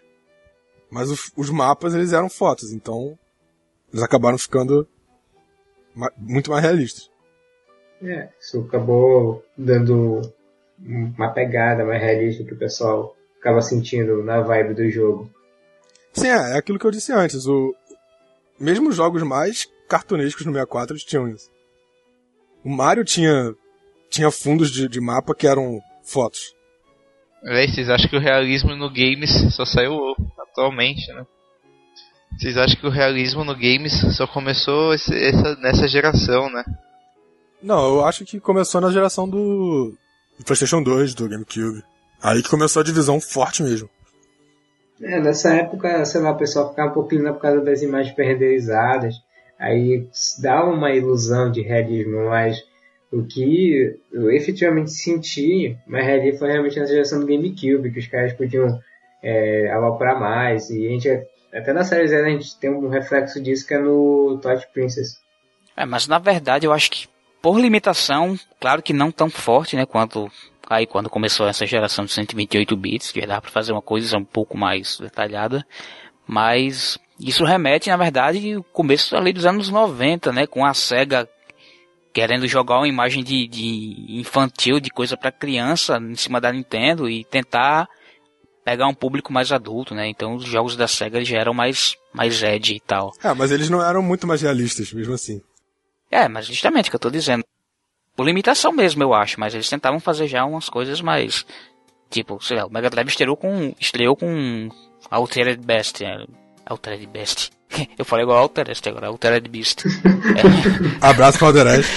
Mas os, os mapas, eles eram fotos, então eles acabaram ficando ma- muito mais realistas. É, isso acabou dando uma pegada mais realista que o pessoal acaba sentindo na vibe do jogo. Sim, é, é aquilo que eu disse antes. O, mesmo os jogos mais cartunescos no 64, eles tinham isso. O Mario tinha, tinha fundos de, de mapa que eram fotos. Véi, vocês acham que o realismo no games só saiu atualmente, né? Vocês acham que o realismo no games só começou esse- essa, nessa geração, né? Não, eu acho que começou na geração do, do PlayStation 2, do GameCube. Aí que começou a divisão forte mesmo. É, nessa época, sei lá, o pessoal ficava um pouquinho por causa das imagens pré-renderizadas, aí dá uma ilusão de realismo, mas o que eu efetivamente senti mais realismo foi realmente nessa geração do GameCube, que os caras podiam é, aloprar mais, e a gente, até na série Z a gente tem um reflexo disso que é no Twilight Princess. É, mas na verdade eu acho que por limitação, claro que não tão forte, né, quanto aí quando começou essa geração de 128 bits, que dá para fazer uma coisa um pouco mais detalhada, mas isso remete, na verdade, ao começo ali dos anos 90, né, com a SEGA querendo jogar uma imagem de, de infantil, de coisa para criança em cima da Nintendo e tentar pegar um público mais adulto, né? Então os jogos da SEGA já eram mais mais edgy e tal. É, mas eles não eram muito mais realistas, mesmo assim. É, mas justamente o que eu tô dizendo. Por limitação mesmo, eu acho, mas eles tentavam fazer já umas coisas mais. Tipo, sei lá, o Mega Drive estreou com. estreou com Altered Beast. é, Altered Beast. <laughs> Eu falei igual Altered agora, Altered Beast. <laughs> É, Abraço pra Alderete.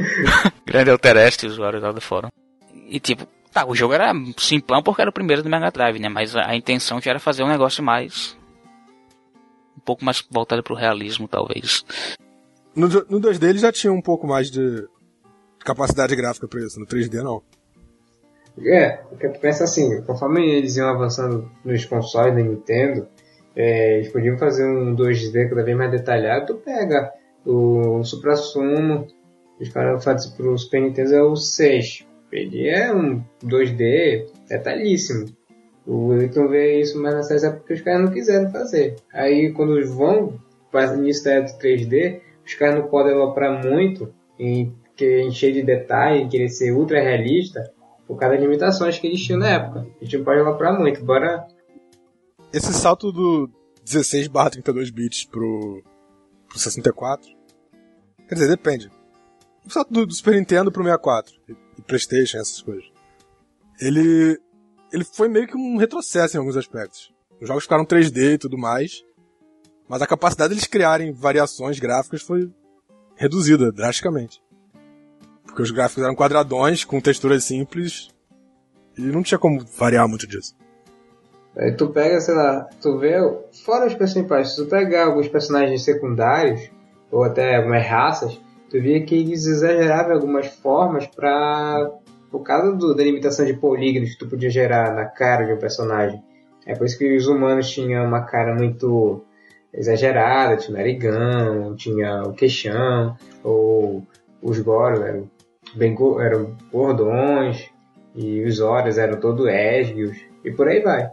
<laughs> grande Altered, usuário lá do fórum. E tipo, tá, o jogo era simplão porque era o primeiro do Mega Drive, né? Mas a, a intenção já era fazer um negócio mais. um pouco mais voltado pro realismo, talvez. No, no 2D eles já tinham um pouco mais de capacidade gráfica pra isso, no 3D não. É, porque tu pensa assim, conforme eles iam avançando nos consoles da Nintendo, é, eles podiam fazer um 2D cada vez mais detalhado, tu pega o Supra Sumo, os caras fazem pro Super Nintendo é o 6, Ele é um 2D detalhíssimo. O Wilton vê isso mais nessas épocas porque os caras não quiseram fazer. Aí quando vão para início da 3D, os caras não podem aloprar muito em encher de detalhe, querer ser ultra realista, por causa das limitações que eles tinham na época. A gente não pode aloprar muito, bora. Esse salto do 16 barra 32 bits pro, pro 64. Quer dizer, depende. O salto do, do Super Nintendo pro 64 e, e Playstation, essas coisas. Ele ele foi meio que um retrocesso em alguns aspectos. Os jogos ficaram 3D e tudo mais, mas a capacidade deles criarem variações gráficas foi reduzida drasticamente. Porque os gráficos eram quadradões, com texturas simples, e não tinha como variar muito disso. Aí tu pega, sei lá, tu vê, fora os personagens, se tu pegar alguns personagens secundários, ou até algumas raças, tu via que eles exageravam algumas formas para por causa do, da limitação de polígonos que tu podia gerar na cara de um personagem. É por isso que os humanos tinham uma cara muito exagerada, tinha o narigão, tinha o queixão, ou os goros eram bem eram gordões, e os olhos eram todos esguios, e por aí vai.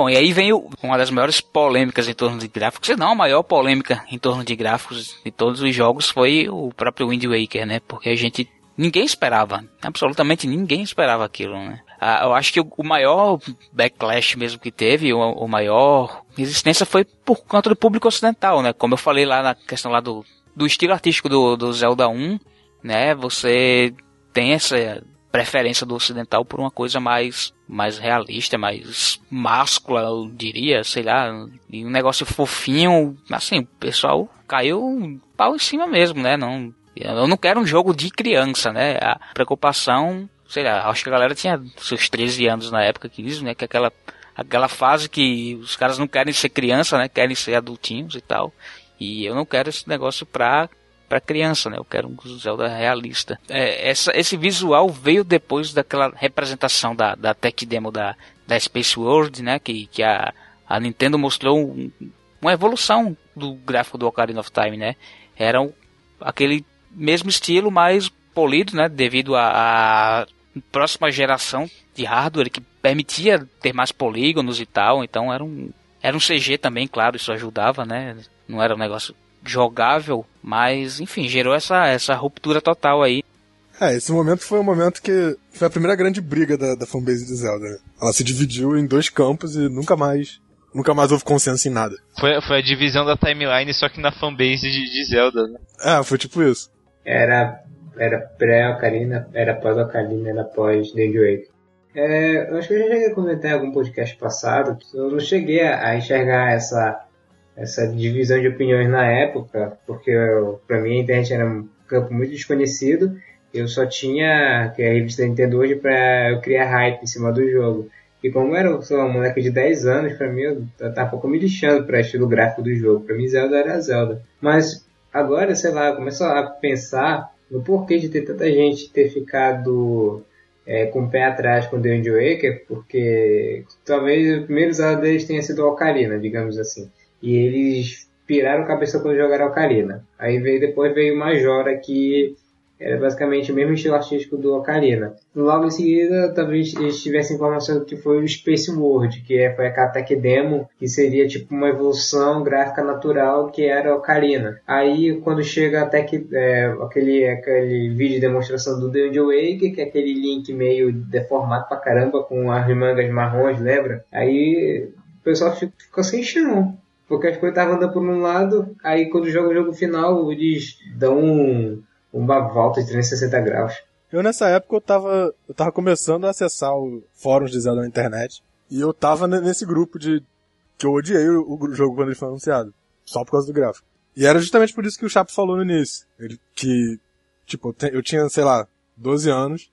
Bom, e aí vem uma das maiores polêmicas em torno de gráficos, se não a maior polêmica em torno de gráficos de todos os jogos foi o próprio Wind Waker, né? Porque a gente ninguém esperava, absolutamente ninguém esperava aquilo, né? Ah, eu acho que o maior backlash mesmo que teve, o, o maior resistência foi por conta do público ocidental, né? Como eu falei lá na questão lá do, do estilo artístico do, do Zelda 1, né? Você tem essa preferência do ocidental por uma coisa mais mais realista, mais máscula, eu diria, sei lá, e um negócio fofinho, assim, o pessoal caiu um pau em cima mesmo, né? Não, eu não quero um jogo de criança, né? A preocupação, sei lá, acho que a galera tinha seus 13 anos na época que isso, né? Que aquela aquela fase que os caras não querem ser criança, né? Querem ser adultinhos e tal. E eu não quero esse negócio pra para criança, né? Eu quero um Zelda realista. É, essa, esse visual veio depois daquela representação da, da tech demo da, da Space World, né? Que, que a, a Nintendo mostrou um, uma evolução do gráfico do Ocarina of Time, né? Era um, aquele mesmo estilo, mais polido, né? Devido à próxima geração de hardware que permitia ter mais polígonos e tal. Então era um, era um CG também, claro, isso ajudava, né? Não era um negócio jogável, mas enfim, gerou essa, essa ruptura total aí. É, esse momento foi o momento que foi a primeira grande briga da, da fanbase de Zelda. Né? Ela se dividiu em dois campos e nunca mais nunca mais houve consenso em nada. Foi, foi a divisão da timeline, só que na fanbase de, de Zelda, né? É, foi tipo isso. Era, era pré-Ocarina, era pós-Ocarina, era pós-Danger Wake. É, eu acho que eu já cheguei a comentar em algum podcast passado, eu não cheguei a enxergar essa essa divisão de opiniões na época, porque para mim a internet era um campo muito desconhecido. Eu só tinha que a revista Nintendo hoje para eu criar hype em cima do jogo. E como era uma moleque de 10 anos, para mim eu tava um pouco me lixando para estilo gráfico do jogo. Para mim Zelda era Zelda. Mas agora, sei lá, começo a pensar no porquê de ter tanta gente ter ficado é, com o pé atrás com The Wind Waker, porque talvez o primeiro Zelda deles tenha sido Ocarina, digamos assim. E eles piraram cabeça quando jogaram Ocarina. Aí veio depois veio Majora que era basicamente o mesmo estilo artístico do Ocarina. Logo em seguida, talvez eles tivessem informação do que foi o Space World, que é, foi a tech demo, que seria tipo uma evolução gráfica natural que era Ocarina. Aí, quando chega até é, aquele, aquele vídeo de demonstração do The Waker, que é aquele link meio deformado pra caramba, com as mangas marrons, lembra? Aí o pessoal ficou sem chão. Porque as coisas estavam andando por um lado, aí quando joga o jogo final, eles dão um, uma volta de 360 graus. Eu nessa época eu tava, eu tava começando a acessar o fóruns de Zelda na internet. E eu tava nesse grupo de. que eu odiei o, o jogo quando ele foi anunciado. Só por causa do gráfico. E era justamente por isso que o Chapo falou no início. Ele, que, tipo, eu tinha, sei lá, 12 anos.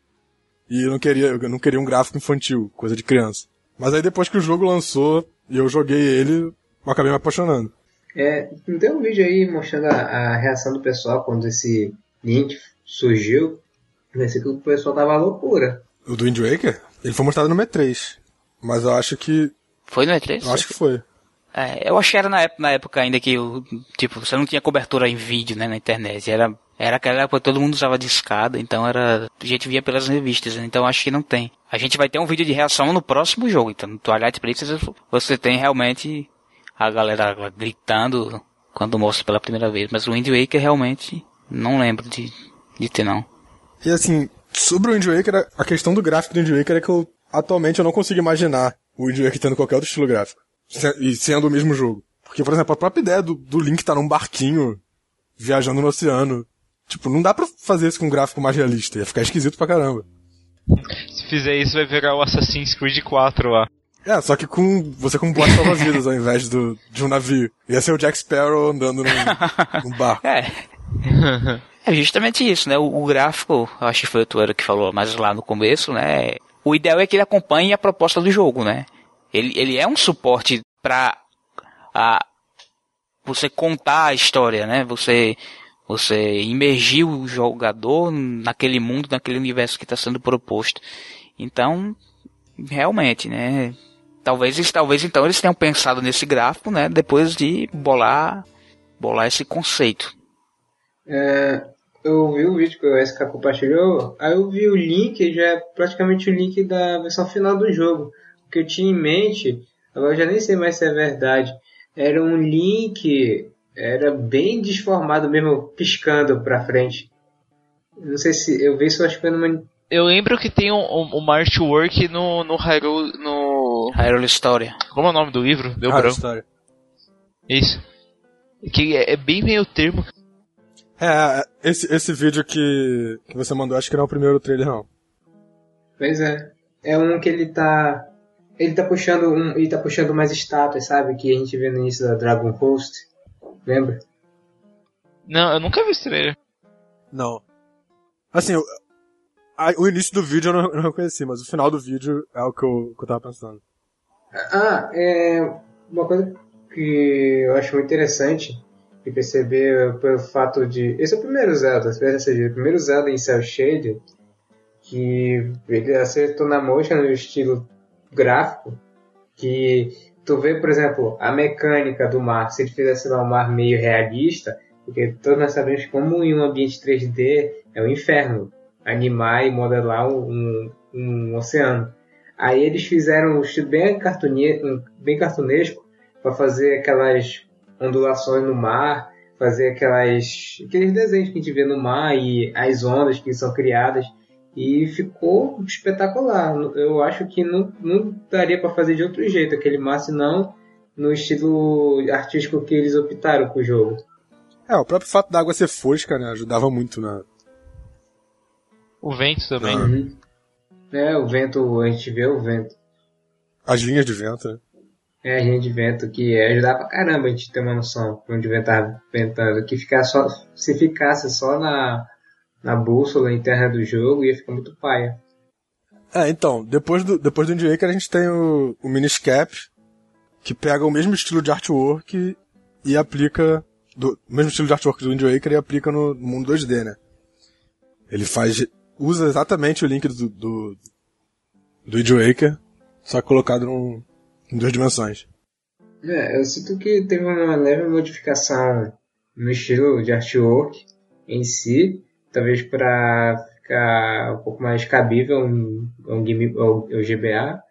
E eu não queria, eu não queria um gráfico infantil, coisa de criança. Mas aí depois que o jogo lançou e eu joguei ele, eu acabei me apaixonando. É, tem um vídeo aí mostrando a, a, reação do pessoal quando esse Link surgiu, parecia que o pessoal tava à loucura. O do Wind Waker? Ele foi mostrado no M3. Mas eu acho que. Foi no E3? Eu acho que foi. É, eu acho que era na época, na época ainda que, o, tipo, você não tinha cobertura em vídeo, né, na internet. Era, era aquela época que todo mundo usava discada, então era, a gente via pelas revistas, né, então acho que não tem. A gente vai ter um vídeo de reação no próximo jogo, então no Twilight Princess você tem realmente a galera gritando quando mostra pela primeira vez, mas o Wind Waker realmente não lembro de, de ter não. E assim, sobre o Wind Waker, a questão do gráfico do Wind Waker é que eu, atualmente eu não consigo imaginar o Wind Waker tendo qualquer outro estilo gráfico. E sendo o mesmo jogo. Porque, por exemplo, a própria ideia do, do Link estar tá num barquinho, viajando no oceano. Tipo, não dá pra fazer isso com um gráfico mais realista. Ia ficar esquisito pra caramba. Se fizer isso, vai virar o Assassin's Creed 4 lá. É, só que com você com um bote salva-vidas ao invés do, de um navio. Ia ser o Jack Sparrow andando num, num barco. É. É justamente isso, né? O, o gráfico, acho que foi o Tuero que falou mais lá no começo, né? O ideal é que ele acompanhe a proposta do jogo, né? Ele, ele é um suporte para a você contar a história, né? Você você imergir o jogador naquele mundo, naquele universo que está sendo proposto. Então, realmente, né? Talvez, talvez então eles tenham pensado nesse gráfico, né? Depois de bolar, bolar esse conceito. É, eu vi o vídeo que o SK compartilhou, aí eu vi o link, já é praticamente o link da versão final do jogo que eu tinha em mente, agora eu já nem sei mais se é verdade, era um link, era bem desformado mesmo, piscando pra frente. Não sei se eu vi isso, acho que foi numa. Eu lembro que tem um, um, um artwork no, no Hyrule. No... Hyrule Story. Como é o nome do livro? Deu Hyrule branco. Story. Isso. Que é, é, bem meio termo. É, esse, esse vídeo que, que você mandou, acho que não é o primeiro trailer, não. Pois é. É um que ele tá ele tá puxando um, ele tá puxando mais estátuas, sabe? Que a gente vê no início da Dragon Host. Lembra? Não, eu nunca vi esse trailer. Não. Assim, o, a, o início do vídeo eu não, não reconheci, mas o final do vídeo é o que eu, que eu tava pensando. Ah, é. Uma coisa que eu acho muito interessante de perceber pelo fato de. Esse é o primeiro Zelda, o primeiro Zelda em Cell Shade que ele acertou na mocha no estilo gráfico que tu vê, por exemplo, a mecânica do mar, se ele fizesse lá um mar meio realista, porque todos nós sabemos como em um ambiente 3D é um inferno animar e modelar um, um oceano. Aí eles fizeram um estilo bem, cartune, bem cartunesco para fazer aquelas ondulações no mar, fazer aquelas aqueles desenhos que a gente vê no mar e as ondas que são criadas e ficou espetacular. Eu acho que não, não daria para fazer de outro jeito aquele Massa não no estilo artístico que eles optaram com o jogo. É, o próprio fato da água ser fosca, né, ajudava muito na. O vento também. Uhum. É, o vento, a gente vê o vento. As linhas de vento, né? É, a linha de vento que ajudava pra caramba a gente ter uma noção de onde o vento tava ventando. Que ficar só, se ficasse só na, na bússola interna do jogo ia ficar muito paia. É, então, depois do, depois do Wind Waker a gente tem o, o Miniscap, que pega o mesmo estilo de artwork e aplica, do, o mesmo estilo de artwork do Wind Waker e aplica no mundo 2D, né? Ele faz, usa exatamente o link do, do, do Waker, só colocado num, em duas dimensões. É, eu sinto que teve uma leve modificação no estilo de artwork em si, talvez para ficar um pouco mais cabível um, um game, o, o GBA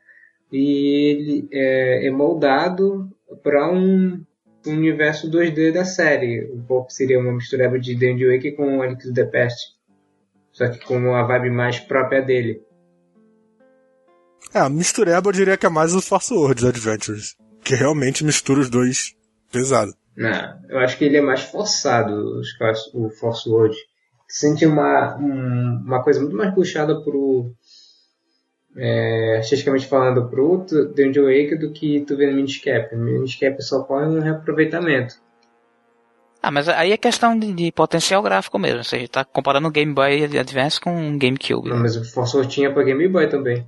e ele é, é moldado para um, um, universo 2D da série. Um pouco seria uma mistura de The Wake com Alex the Past, só que com uma vibe mais própria dele. É, a mistureba eu diria que é mais o Force World Adventures, que realmente mistura os dois pesado. Não, eu acho que ele é mais forçado, o Force World sente uma, um, uma coisa muito mais puxada pro é, artisticamente falando pro Dungeon Wake do que tu vê no Miniscap. No Miniscap só põe um reaproveitamento. Ah, mas aí é questão de, de potencial gráfico mesmo. Ou seja, tá comparando o Game Boy Advance com o GameCube. Não, mas o Force tinha pra Game Boy também.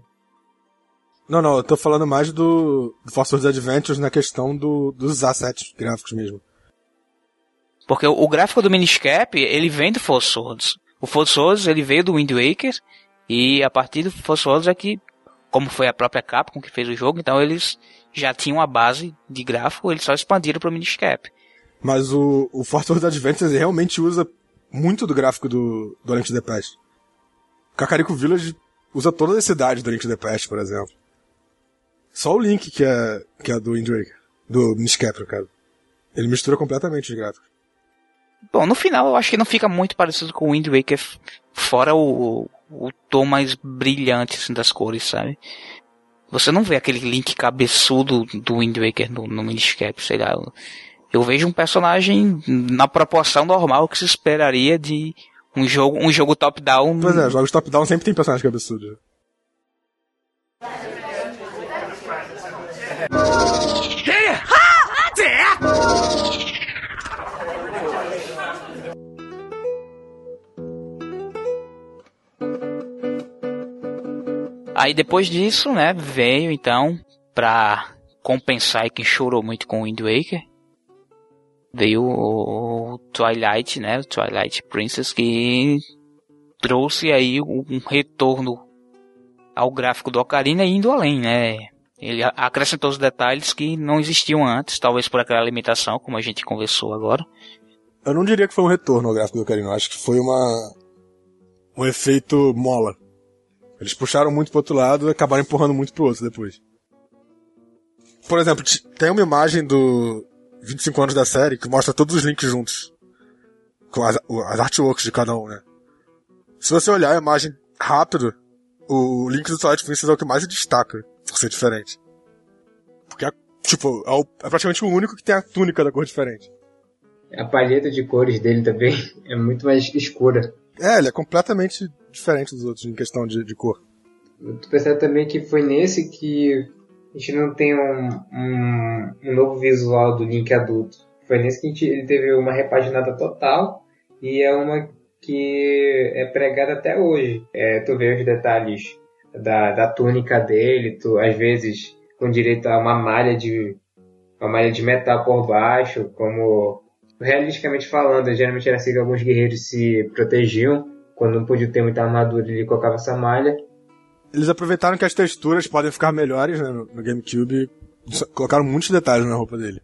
Não, não, eu tô falando mais do, do Force Adventures na questão do, dos assets gráficos mesmo. Porque o, o gráfico do Miniscap, ele vem do Force Swords. O Force Swords, ele veio do Wind Waker, e a partir do Force Swords é que, como foi a própria Capcom que fez o jogo, então eles já tinham a base de gráfico, eles só expandiram para o Miniscap. Mas o, o Force Swords Adventures realmente usa muito do gráfico do, do Link the Past. Kakariko Village usa todas as cidades do Link the Past, por exemplo. Só o Link que é, que é do Wind Waker, do Miniscap, cara. Ele mistura completamente os gráficos. Bom, no final eu acho que não fica muito parecido com o Wind Waker, fora o, o tom mais brilhante assim, das cores, sabe? Você não vê aquele Link cabeçudo do Wind Waker no, no Miniscap, sei lá. Eu vejo um personagem na proporção normal que se esperaria de um jogo, um jogo top-down. Pois é, jogos top-down sempre tem personagem cabeçudo. Aí depois disso, né, veio então pra compensar quem chorou muito com o Wind Waker, veio o Twilight, né, o Twilight Princess que trouxe aí um retorno ao gráfico do Ocarina indo além, né? Ele acrescentou os detalhes que não existiam antes, talvez por aquela limitação, como a gente conversou agora. Eu não diria que foi um retorno ao gráfico do Ocarina, eu acho que foi uma um efeito mola. Eles puxaram muito pro outro lado e acabaram empurrando muito pro outro depois. Por exemplo, tem uma imagem do 25 anos da série que mostra todos os links juntos. Com as, as artworks de cada um, né? Se você olhar a imagem rápido, o link do Twilight Princess é o que mais se destaca por ser diferente. Porque é, tipo, é, o, é praticamente o único que tem a túnica da cor diferente. A palheta de cores dele também é muito mais escura. É, ele é completamente diferente dos outros em questão de, de cor. Tu percebe também que foi nesse que a gente não tem um, um, um novo visual do Link adulto. Foi nesse que a gente, ele teve uma repaginada total e é uma que é pregada até hoje. É, tu vê os detalhes da, da túnica dele, tu às vezes com direito a uma malha de uma malha de metal por baixo, como realisticamente falando, geralmente era assim que alguns guerreiros se protegiam quando não podia ter muita armadura, ele colocava essa malha. Eles aproveitaram que as texturas podem ficar melhores né, no, no GameCube colocaram muitos detalhes na roupa dele.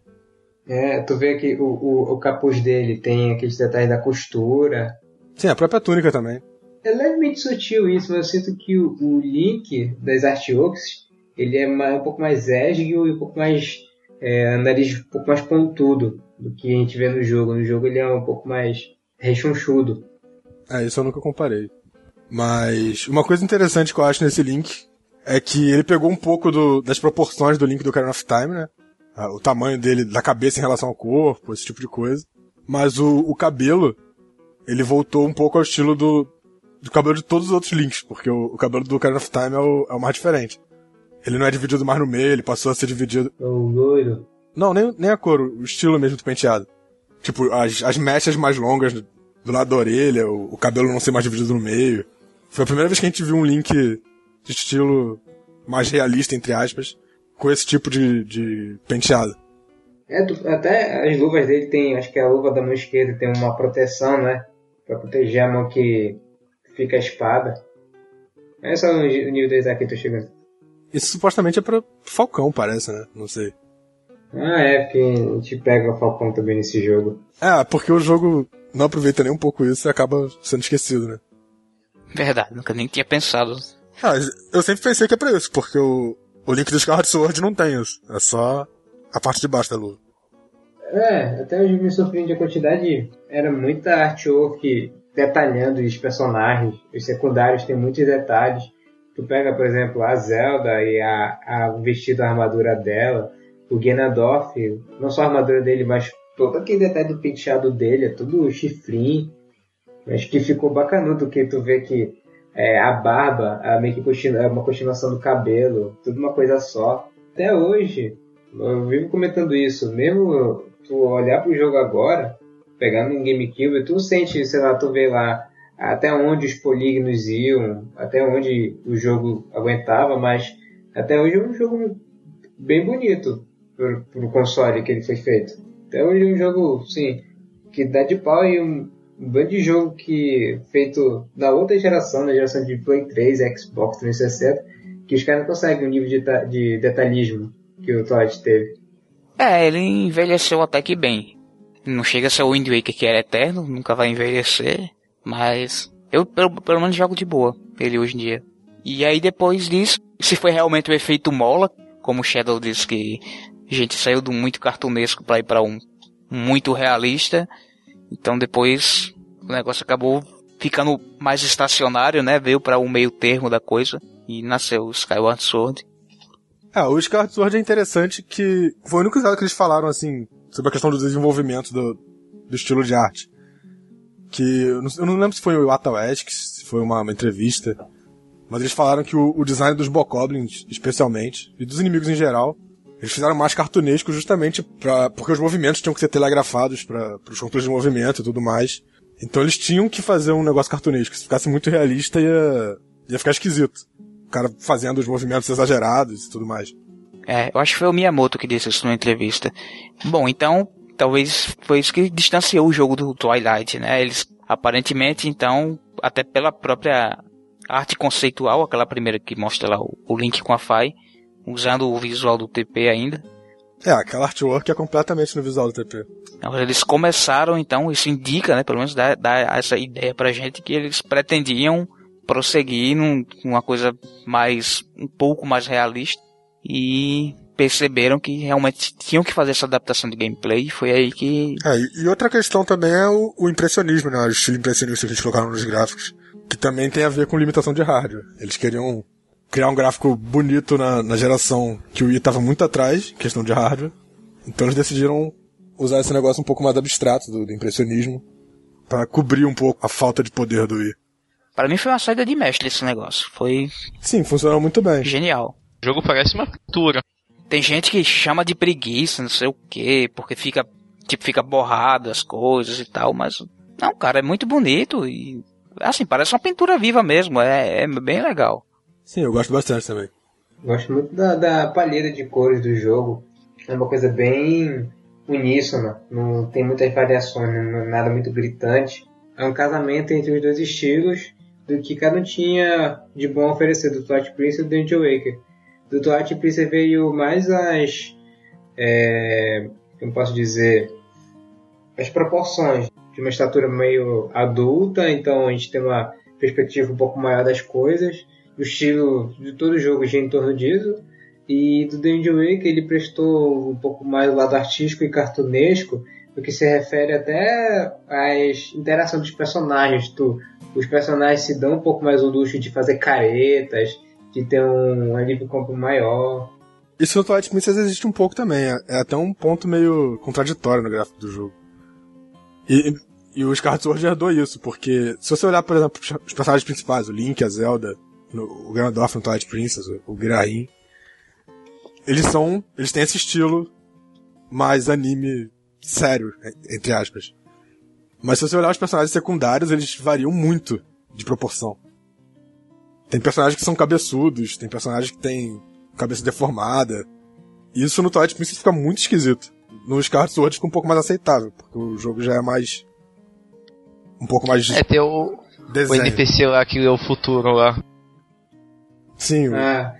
É, tu vê que o, o, o capuz dele tem aqueles detalhes da costura. Sim, a própria túnica também. É levemente sutil isso, mas eu sinto que o, o Link das artworks ele é mais, um pouco mais ésguio e um pouco mais é, nariz um pouco mais pontudo do que a gente vê no jogo. No jogo ele é um pouco mais rechonchudo. É, isso eu nunca comparei. Mas uma coisa interessante que eu acho nesse Link é que ele pegou um pouco do, das proporções do Link do Ocarina of Time, né? Ah, o tamanho dele, da cabeça em relação ao corpo, esse tipo de coisa. Mas o, o cabelo, ele voltou um pouco ao estilo do, do cabelo de todos os outros Links, porque o, o cabelo do Ocarina of Time é o, é o mais diferente. Ele não é dividido mais no meio, ele passou a ser dividido. O loiro. Não, nem, nem a cor, o estilo mesmo do penteado. Tipo, as, as mechas mais longas do lado da orelha, o, o, cabelo não ser mais dividido no meio. Foi a primeira vez que a gente viu um Link de estilo mais realista, entre aspas, com esse tipo de, de penteado. É, até as luvas dele tem, acho que a luva da mão esquerda tem uma proteção, né? Pra proteger a mão que fica a espada. É só o nível 2 aqui, tô chegando. Isso supostamente é pra Falcão, parece, né? Não sei. Ah, é, porque a gente pega o Falcão também nesse jogo. É, porque o jogo não aproveita nem um pouco isso e acaba sendo esquecido, né? Verdade, nunca nem tinha pensado. Ah, eu sempre pensei que é pra isso, porque o, o Link do Skyward Sword não tem isso. É só a parte de baixo da lua. É, até hoje me surpreende a quantidade. Era muita artwork detalhando os personagens. Os secundários têm muitos detalhes. Tu pega, por exemplo, a Zelda e a, a, o vestido, a armadura dela. O Ganondorf, não só a armadura dele, mas todo aquele detalhe do penteado dele, é tudo chifrinho. Mas que ficou bacanudo, que tu vê que é, a barba é meio que é uma continuação do cabelo, tudo uma coisa só. Até hoje, eu vivo comentando isso, mesmo tu olhar pro jogo agora, pegando um GameCube, tu sente, sei lá, tu vê lá até onde os polígonos iam, até onde o jogo aguentava, mas até hoje é um jogo bem bonito pro, pro console que ele foi feito. Até hoje é um jogo, sim, que dá de pau e um, um bando de jogo que feito da outra geração, na geração de Play 3, Xbox 360, que os caras não conseguem o nível de, de detalhismo que o Todd teve. É, ele envelheceu até que bem. Não chega a ser o Wind Waker que era eterno, nunca vai envelhecer, mas eu pelo, pelo menos jogo de boa ele hoje em dia. E aí depois disso, se foi realmente o efeito mola, como o Shadow disse que a gente saiu do muito cartunesco para ir para um muito realista, então depois o negócio acabou ficando mais estacionário, né? Veio para o um meio termo da coisa e nasceu o Skyward Sword. É, o Skyward Sword é interessante que foi o único que eles falaram assim sobre a questão do desenvolvimento do, do estilo de arte. Que eu não, eu não lembro se foi o Ata West, se foi uma, uma, entrevista, mas eles falaram que o, o design dos Bokoblins, especialmente, e dos inimigos em geral, eles fizeram mais cartunesco justamente pra, porque os movimentos tinham que ser telegrafados para os controles de movimento e tudo mais. Então eles tinham que fazer um negócio cartunesco. Se ficasse muito realista, ia, ia ficar esquisito. O cara fazendo os movimentos exagerados e tudo mais. É, eu acho que foi o Miyamoto que disse isso numa entrevista. Bom, então, talvez foi isso que distanciou o jogo do Twilight, né? Eles, aparentemente, então, até pela própria arte conceitual, aquela primeira que mostra lá o, o link com a FAI, usando o visual do TP ainda. É, aquela artwork é completamente no visual do TP. Então, eles começaram, então, isso indica, né, pelo menos dá, dá essa ideia pra gente que eles pretendiam prosseguir num, numa coisa mais, um pouco mais realista e perceberam que realmente tinham que fazer essa adaptação de gameplay e foi aí que... É, e outra questão também é o, o impressionismo, né, o estilo impressionista que eles colocaram nos gráficos, que também tem a ver com limitação de hardware. Eles queriam criar um gráfico bonito na, na geração que o Wii estava muito atrás, questão de hardware. Então eles decidiram usar esse negócio um pouco mais abstrato do, do impressionismo para cobrir um pouco a falta de poder do Wii. Para mim foi uma saída de mestre esse negócio. Foi. Sim, funcionou muito bem. Genial. O jogo parece uma pintura. Tem gente que chama de preguiça, não sei o quê, porque fica tipo fica borrado as coisas e tal, mas não, cara, é muito bonito e assim parece uma pintura viva mesmo. É, é bem legal. Sim, eu gosto bastante também. Gosto muito da, da palheta de cores do jogo. É uma coisa bem uníssona, não tem muitas variações, não é nada muito gritante. É um casamento entre os dois estilos do que cada um tinha de bom a oferecer, do Twilight Princess e do Angel Waker. Do Twilight Princess veio mais as... É, como posso dizer? As proporções de uma estatura meio adulta, então a gente tem uma perspectiva um pouco maior das coisas o estilo de todo o jogo gira em torno disso. E do Danger Wake ele prestou um pouco mais o lado artístico e cartunesco, no que se refere até às interações dos personagens. Tu, os personagens se dão um pouco mais o luxo de fazer caretas, de ter um alívio campo maior. Isso no Twilight Princess existe um pouco também, é, é até um ponto meio contraditório no gráfico do jogo. E, e o Skyward Sword herdou isso, porque se você olhar, por exemplo, os personagens principais, o Link, a Zelda, no, o Ganondorf no Twilight Princess, o, o Grain, eles são, eles têm esse estilo mais anime sério, entre aspas. Mas se você olhar os personagens secundários, eles variam muito de proporção. Tem personagens que são cabeçudos, tem personagens que têm cabeça deformada. Isso no Twilight Princess fica muito esquisito. No Skyward Sword fica um pouco mais aceitável, porque o jogo já é mais... Um pouco mais... É, tem o... Desenho. O NPC lá que é o futuro lá. Sim. O... Ah.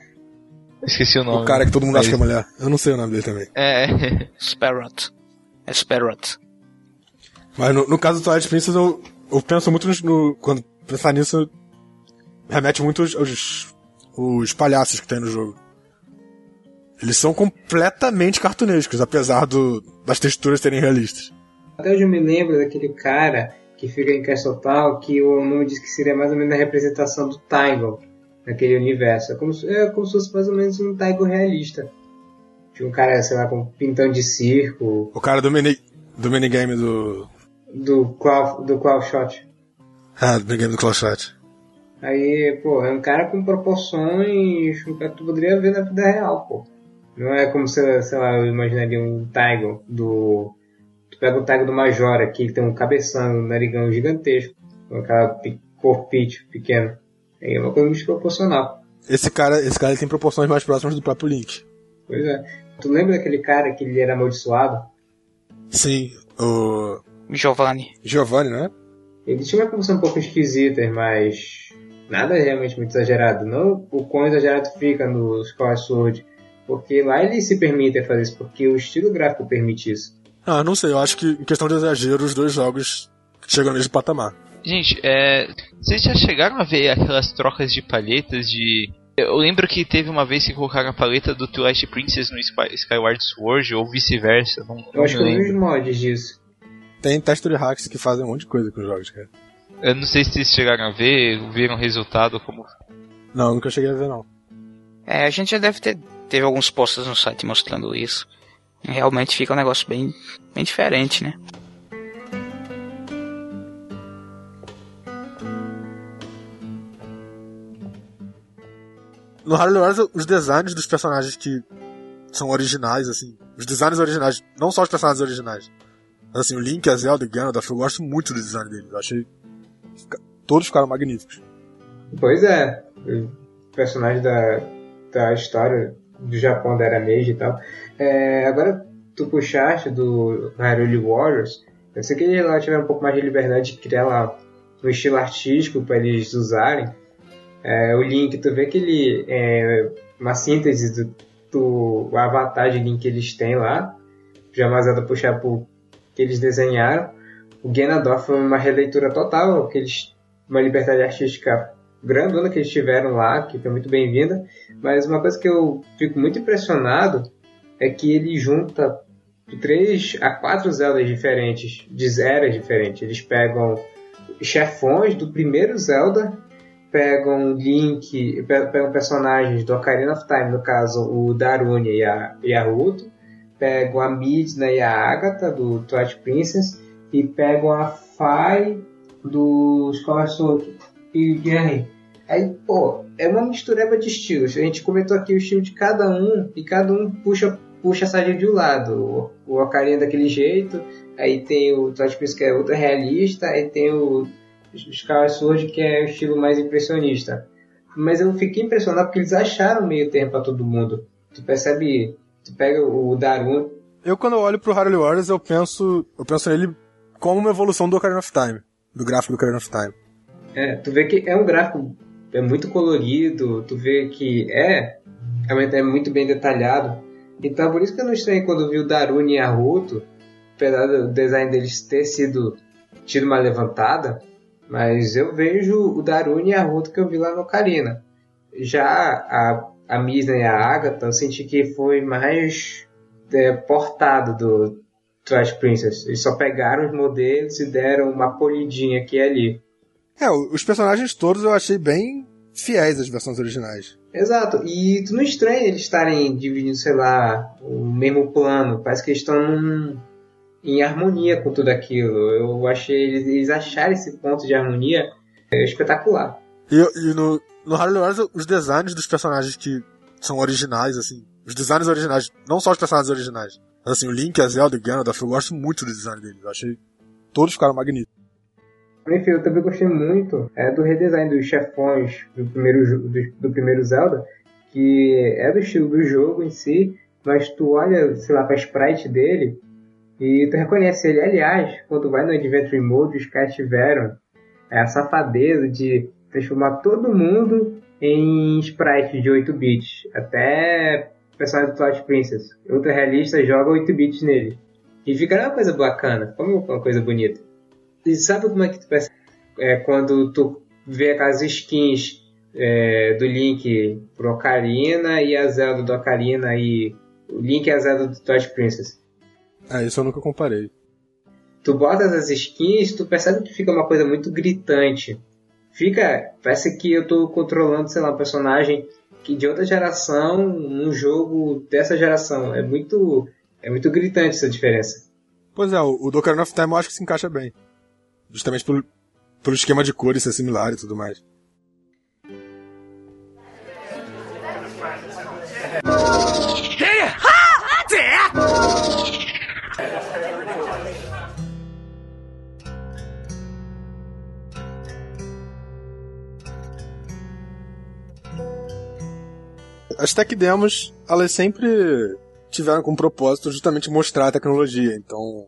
Esqueci o nome. O cara que todo mundo acha que é mulher. Eu não sei o nome dele também. É. <laughs> Sparrot. É Sparrot. Mas no, no caso do Twilight Princess, eu, eu penso muito no, no, Quando pensar nisso, remete muito aos, aos, os palhaços que tem no jogo. Eles são completamente cartunescos, apesar do, das texturas serem realistas. Até hoje eu me lembro daquele cara que fica em Castle Town, que o nome diz que seria mais ou menos a representação do Tygon naquele universo. É como, se, é como se fosse mais ou menos um Taigo realista. De um cara, sei lá, com pintão de circo. O cara do, mini, do minigame do. Do Claw, do Claw Shot. Ah, do minigame do Claw Shot. Aí, pô, é um cara com proporções que tu poderia ver na vida real, pô. Não é como se, sei lá, eu imaginaria um Tiger do. Tu pega o Tiger do Majora, que ele tem um cabeção, um narigão gigantesco, com aquela corpite pequeno. É uma coisa desproporcional. Esse cara, esse cara tem proporções mais próximas do próprio Link. Pois é. Tu lembra daquele cara que ele era amaldiçoado? Sim, o. Giovanni. Giovanni, né? Ele tinha uma função um pouco esquisita, mas nada realmente muito exagerado. Não o quão exagerado fica no Skyward Sword, porque lá ele se permite fazer isso, porque o estilo gráfico permite isso. Ah, não sei, eu acho que em questão de exagero, os dois jogos chegam no mesmo patamar. Gente, é, vocês já chegaram a ver aquelas trocas de palhetas de. Eu lembro que teve uma vez que colocaram a paleta do Twilight Princess no Skyward Sword ou vice-versa. Não, eu acho que eu vi os mods disso. Tem texture hacks que fazem um monte de coisa com os jogos, cara. Eu não sei se vocês chegaram a ver, viram o resultado como. Não, nunca cheguei a ver não. É, a gente já deve ter teve alguns posts no site mostrando isso. Realmente fica um negócio bem, bem diferente, né? No Harley Wars, os designs dos personagens que são originais, assim, os designs originais, não só os personagens originais, mas assim, o Link, a Zelda e o Ganondorf, eu gosto muito do design deles. Eu achei. Todos ficaram magníficos. Pois é. O personagem da, da história do Japão da Era Meiji e tal. É, agora, tu puxaste do Hyrule Warriors. Eu sei que eles lá tiveram um pouco mais de liberdade de criar lá um estilo artístico para eles usarem. É, o Link, tu vê que ele é uma síntese do, do avatar de Link que eles têm lá. Já mais nada puxar pro que eles desenharam. O Ganondorf foi uma releitura total, que eles, uma liberdade artística grandona que eles tiveram lá, que foi muito bem-vinda. Mas uma coisa que eu fico muito impressionado é que ele junta três a quatro Zeldas diferentes, de eras diferentes. Eles pegam chefões do primeiro Zelda, pegam Link, pegam personagens do Ocarina of Time, no caso o Darune e a, e a Ruto, pegam a Midna e a Agatha do Twilight Princess e pegam a Fai do Sword e aí, aí, pô, é uma mistureba de estilos. A gente comentou aqui o estilo de cada um e cada um puxa puxa a sardinha de um lado. O, Ocarina é daquele jeito, aí tem o Twilight Princess que é ultra realista, aí tem o Skyward Sword que é o estilo mais impressionista. Mas eu fiquei impressionado porque eles acharam meio tempo para todo mundo. Tu percebe Tu pega o Darun. Eu, quando eu olho pro Harley Warriors, eu penso, eu penso nele como uma evolução do Ocarina of Time. Do gráfico do Ocarina of Time. É, tu vê que é um gráfico é muito colorido, tu vê que é realmente é muito bem detalhado. Então por isso que eu não estranhei quando vi o Darun e a Ruto, apesar do design deles ter sido tido uma levantada, mas eu vejo o Darun e a Ruto que eu vi lá no Ocarina. Já a a Misna e a Agatha, eu senti que foi mais é, portado do Twilight Princess. Eles só pegaram os modelos e deram uma polidinha aqui e ali. É, os personagens todos eu achei bem fiéis às versões originais. Exato, e tu não estranha eles estarem dividindo, sei lá, o mesmo plano. Parece que eles estão num, em harmonia com tudo aquilo. Eu achei eles, eles acharam esse ponto de harmonia é, espetacular. E, e no, no Harley Wars, os designs dos personagens que são originais, assim, os designs originais, não só os personagens originais, mas assim, o Link, a Zelda e o Ganondorf, eu gosto muito do design deles. Eu achei todos ficaram magníficos. Enfim, eu também gostei muito é, do redesign dos chefões do primeiro, do, do, primeiro Zelda, que é do estilo do jogo em si, mas tu olha, sei lá, pra sprite dele e tu reconhece ele. Aliás, quando vai no Adventure Mode, os caras tiveram a safadeza de transformar todo mundo em sprite de 8 bits. Até o personagem do Twilight Princess, ultra realista, joga 8 bits nele. E fica uma coisa bacana, como uma coisa bonita. E sabe como é que tu percebe? É quando tu vê aquelas skins é, do Link pro Ocarina e a Zelda do Ocarina e o Link e a Zelda do Twilight Princess. É, isso eu nunca comparei. Tu bota essas skins, tu percebe que fica uma coisa muito gritante fica. Parece que eu tô controlando, sei lá, um personagem que de outra geração num jogo dessa geração. É muito. É muito gritante essa diferença. Pois é, o, o Ocarina of Time eu acho que se encaixa bem. Justamente pelo, pelo esquema de cores ser similar e tudo mais. As tech demos, elas sempre tiveram como propósito justamente mostrar a tecnologia. Então,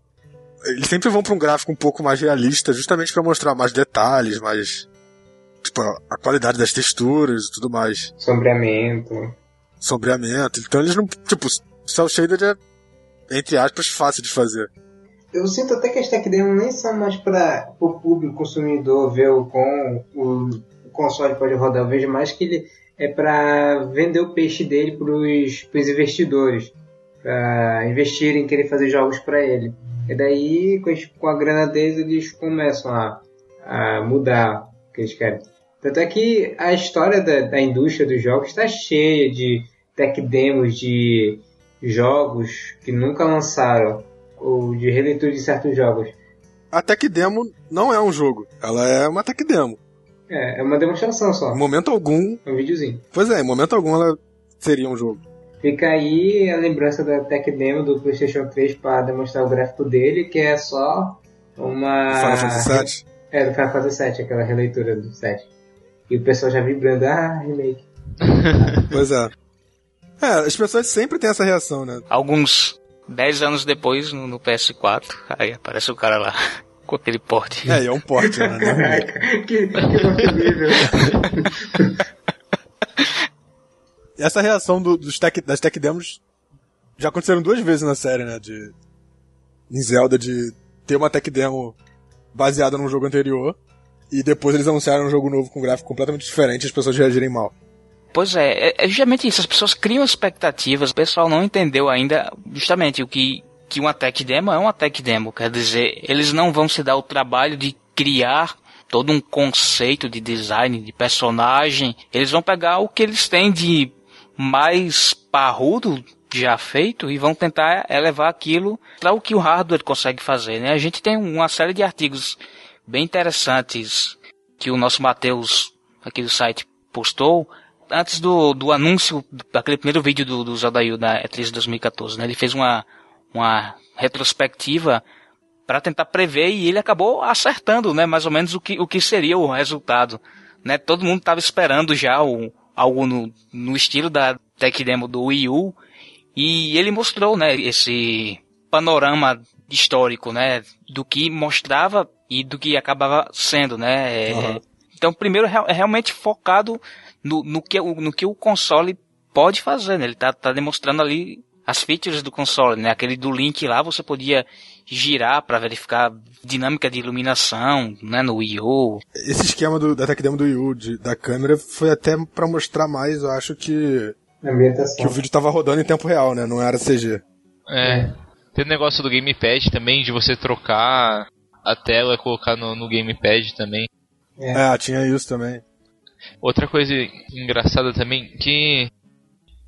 eles sempre vão para um gráfico um pouco mais realista, justamente para mostrar mais detalhes, mais tipo a qualidade das texturas e tudo mais. Sombreamento. Sombreamento. Então eles não, tipo, cel shaded é entre aspas fácil de fazer. Eu sinto até que as tech demos nem são mais para o público consumidor ver o com o, o console pode rodar. Eu vejo mais que ele é para vender o peixe dele para os investidores, para investirem em querer fazer jogos para ele. E daí, com a grana deles, eles começam a, a mudar o que eles querem. Tanto é que a história da, da indústria dos jogos está cheia de tech demos de jogos que nunca lançaram, ou de releitura de certos jogos. A tech demo não é um jogo, ela é uma tech demo. É, é uma demonstração só. Em momento algum. É um videozinho. Pois é, em momento algum ela seria um jogo. Fica aí a lembrança da tech demo do PlayStation 3 para demonstrar o gráfico dele, que é só uma. Final Fantasy VII? É, do Final Fantasy VII, aquela releitura do 7. E o pessoal já vibrando, ah, remake. <laughs> pois é. É, as pessoas sempre têm essa reação, né? Alguns 10 anos depois, no, no PS4, aí aparece o cara lá <laughs> com aquele porte. É, e é um porte, né? <laughs> Caraca, que, que horrível. <laughs> Essa reação do, dos tech, das tech demos já aconteceram duas vezes na série, né? De, em Zelda, de ter uma tech demo baseada num jogo anterior e depois eles anunciaram um jogo novo com um gráfico completamente diferente e as pessoas reagirem mal. Pois é, é, é justamente isso. As pessoas criam expectativas, o pessoal não entendeu ainda justamente o que, que uma tech demo é uma tech demo. Quer dizer, eles não vão se dar o trabalho de criar todo um conceito de design, de personagem. Eles vão pegar o que eles têm de mais parrudo já feito e vão tentar elevar aquilo para o que o hardware consegue fazer. Né? A gente tem uma série de artigos bem interessantes que o nosso Matheus aqui do site postou antes do, do anúncio daquele primeiro vídeo do, do Zelda da E3 2014. Né? Ele fez uma, uma retrospectiva para tentar prever e ele acabou acertando, né, mais ou menos o que, o que seria o resultado. Né? Todo mundo estava esperando já o, algo no, no estilo da tech demo do Wii U. E ele mostrou, né, esse panorama histórico, né, do que mostrava e do que acabava sendo, né. Uhum. Então, primeiro é realmente focado no, no, que, no que o console pode fazer, né. Ele tá, tá demonstrando ali as features do console, né. Aquele do Link lá, você podia girar para verificar dinâmica de iluminação, né, no Wii U. Esse esquema do, da tech demo do Wii U, de, da câmera, foi até para mostrar mais, eu acho que que o vídeo tava rodando em tempo real, né, não era CG. É. Tem o negócio do gamepad também, de você trocar a tela e colocar no, no gamepad também. É. é, tinha isso também. Outra coisa engraçada também, que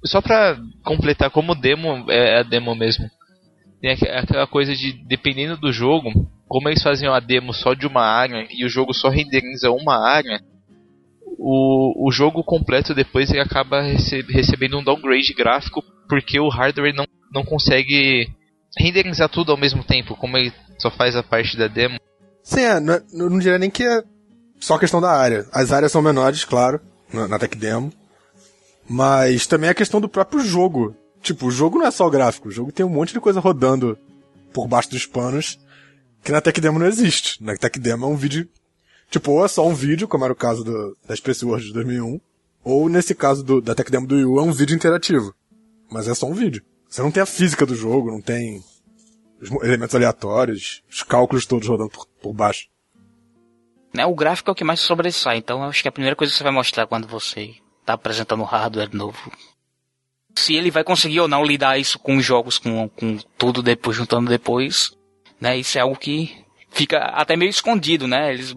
só pra completar como demo, é a demo mesmo tem aquela coisa de, dependendo do jogo, como eles faziam a demo só de uma área e o jogo só renderiza uma área, o, o jogo completo depois ele acaba rece recebendo um downgrade gráfico porque o hardware não, não consegue renderizar tudo ao mesmo tempo, como ele só faz a parte da demo. Sim, é, não, não diria nem que é só questão da área. As áreas são menores, claro, na, na tech demo. Mas também é a questão do próprio jogo. Tipo, o jogo não é só o gráfico, o jogo tem um monte de coisa rodando por baixo dos panos que na Tech Demo não existe. Na Tech Demo é um vídeo, tipo, ou é só um vídeo, como era o caso do, da Space Wars de 2001, ou nesse caso do, da Tech Demo do Wii U é um vídeo interativo. Mas é só um vídeo. Você não tem a física do jogo, não tem os elementos aleatórios, os cálculos todos rodando por, por baixo. Né, o gráfico é o que mais sobressai, então acho que é a primeira coisa que você vai mostrar quando você está apresentando um hardware novo se ele vai conseguir ou não lidar isso com os jogos, com, com tudo depois, juntando depois, né? Isso é algo que fica até meio escondido, né? Eles...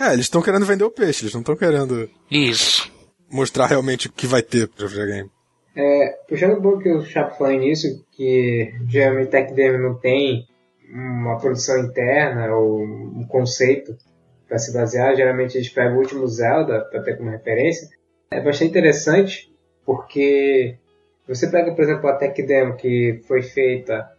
É, eles estão querendo vender o peixe, eles não estão querendo... Isso. Mostrar realmente o que vai ter para videogame. É, puxando um pouco que o Chapo falou nisso, que geralmente Tech Demo não tem uma produção interna ou um conceito para se basear, geralmente eles pegam o último Zelda para ter como referência. É bastante interessante porque você pega, por exemplo, a Tech Demo que foi feita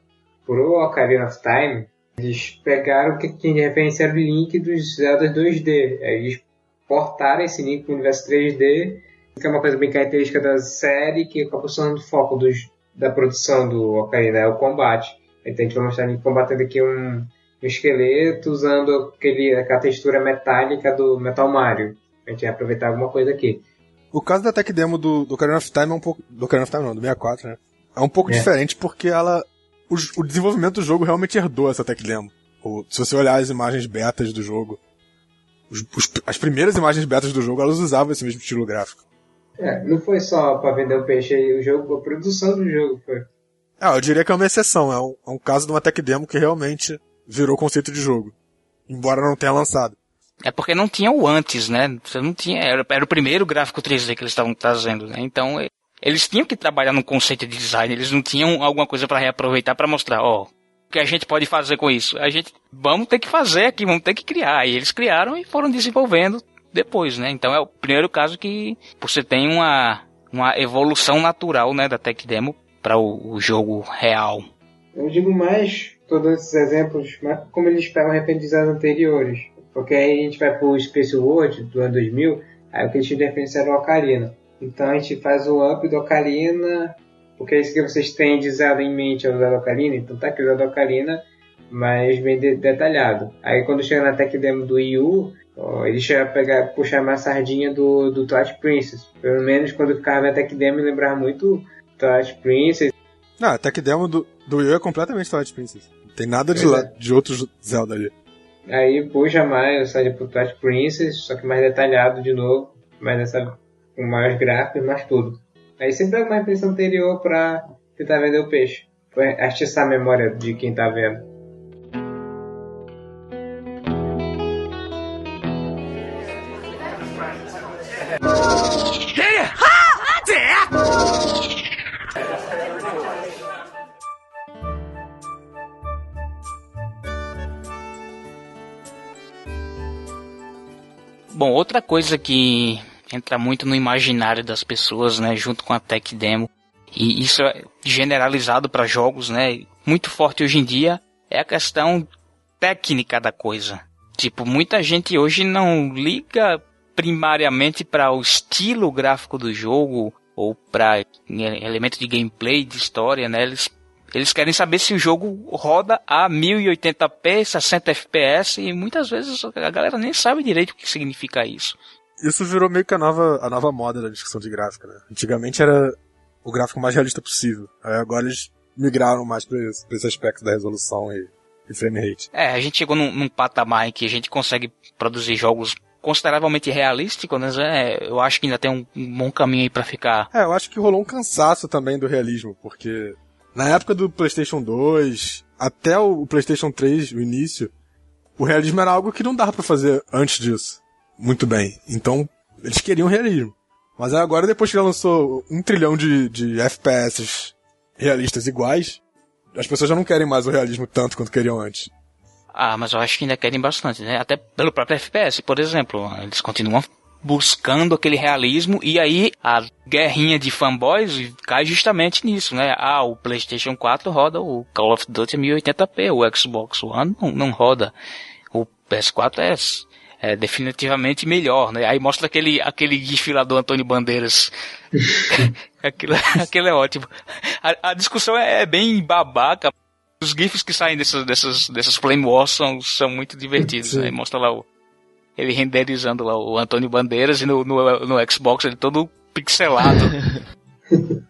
por Ocarina of Time, eles pegaram o que tinha de referência era o link dos Zelda 2D. Eles portaram esse link para o universo 3D, que é uma coisa bem característica da série, que acabou sendo o foco dos, da produção do Ocarina, é o combate. Então a gente vai mostrar ele combatendo aqui um o esqueleto usando aquele, aquela textura metálica do Metal Mario. A gente vai aproveitar alguma coisa aqui. O caso da tech demo do, do Ocarina of Time é um pouco. Do Ocarina of Time não, do 64, né? É um pouco é. diferente porque ela. O, o, desenvolvimento do jogo realmente herdou essa tech demo. O, se você olhar as imagens betas do jogo, os, os, as primeiras imagens betas do jogo, elas usavam esse mesmo estilo gráfico. É, não foi só para vender o peixe aí, o jogo, a produção do jogo foi. É, eu diria que é uma exceção, é um, é um caso de uma tech demo que realmente virou conceito de jogo. Embora não tenha lançado. É porque não tinha o antes, né? Você não tinha, era, era o primeiro gráfico 3D que eles estavam trazendo, né? Então, eles tinham que trabalhar no conceito de design, eles não tinham alguma coisa para reaproveitar para mostrar, ó, o que a gente pode fazer com isso? A gente vamos ter que fazer aqui, vamos ter que criar. E eles criaram e foram desenvolvendo depois, né? Então é o primeiro caso que você tem uma, uma evolução natural, né, da tech demo para o, o, jogo real. Eu digo mais todos esses exemplos, como eles pegam referências anteriores. Porque aí a gente vai pro Space World do ano 2000, aí o que eles tinham de referência era o Ocarina. Então a gente faz o up do Ocarina, porque é isso que vocês têm de Zelda em mente é o Zelda Ocarina, então tá aqui o Zelda Ocarina, mas bem de detalhado. Aí quando chega na tech demo do Wii U, ó, ele chega a pegar, puxar mais sardinha do, do Twilight Princess. Pelo menos quando eu ficava na tech demo, lembrava muito Twilight Princess. Não, a tech demo do, do Wii é completamente Twilight Princess. Tem nada de, lá, de outros Zelda ali. Aí puxa mais, sai pro Twilight Princess, só que mais detalhado de novo, mais nessa, com mais gráficos, mais tudo. Aí sempre é uma impressão anterior para tentar vender o peixe. Foi atiçar a memória de quem tá vendo. Bom, outra coisa que entra muito no imaginário das pessoas, né, junto com a tech demo, e isso é generalizado para jogos, né, muito forte hoje em dia, é a questão técnica da coisa. Tipo, muita gente hoje não liga primariamente para o estilo gráfico do jogo ou para elemento de gameplay, de história, né? Eles eles querem saber se o jogo roda a 1080p, 60 fps e muitas vezes a galera nem sabe direito o que significa isso. Isso virou meio que a nova, a nova moda da discussão de gráfica, né? Antigamente era o gráfico mais realista possível. Aí agora eles migraram mais para esse, aspecto da resolução e, e frame rate. É, a gente chegou num, num patamar em que a gente consegue produzir jogos consideravelmente realísticos, né? É, eu acho que ainda tem um, um bom caminho aí para ficar. É, eu acho que rolou um cansaço também do realismo, porque na época do PlayStation 2, até o PlayStation 3, o início, o realismo era algo que não dava para fazer antes disso. Muito bem. Então, eles queriam realismo. Mas agora, depois que ela lançou um trilhão de, de FPS realistas iguais, as pessoas já não querem mais o realismo tanto quanto queriam antes. Ah, mas eu acho que ainda querem bastante, né? Até pelo próprio FPS, por exemplo. Eles continuam buscando aquele realismo e aí a guerrinha de fanboys cai justamente nisso, né? Ah, o PlayStation 4 roda o Call of Duty 1080p, o Xbox One não, não roda. O PS4 é, é definitivamente melhor, né? Aí mostra aquele aquele gif lá do Antônio Bandeiras. <laughs> aquilo, aquilo é ótimo. A, a discussão é, é bem babaca. Os gifs que saem dessas, dessas, dessas Flame Wars são, são muito divertidos. Aí mostra lá o, ele renderizando lá o Antônio Bandeiras e no, no, no Xbox ele todo pixelado. <laughs>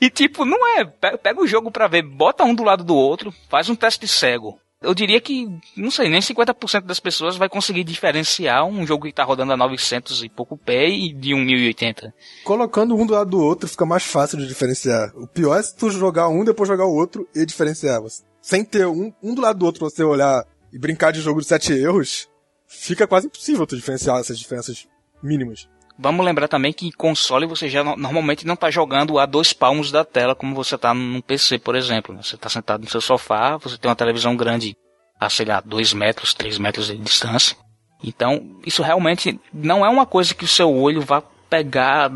e tipo, não é. Pega o jogo pra ver, bota um do lado do outro, faz um teste cego. Eu diria que, não sei, nem 50% das pessoas vai conseguir diferenciar um jogo que tá rodando a 900 e pouco pé e de um 1080. Colocando um do lado do outro fica mais fácil de diferenciar. O pior é se tu jogar um, depois jogar o outro e diferenciar. Sem ter um, um do lado do outro, você olhar e brincar de jogo de sete erros, fica quase impossível tu diferenciar essas diferenças mínimas. Vamos lembrar também que em console você já normalmente não está jogando a dois palmos da tela como você está no PC, por exemplo. Você está sentado no seu sofá, você tem uma televisão grande a, sei lá, dois metros, três metros de distância. Então, isso realmente não é uma coisa que o seu olho vá pegar.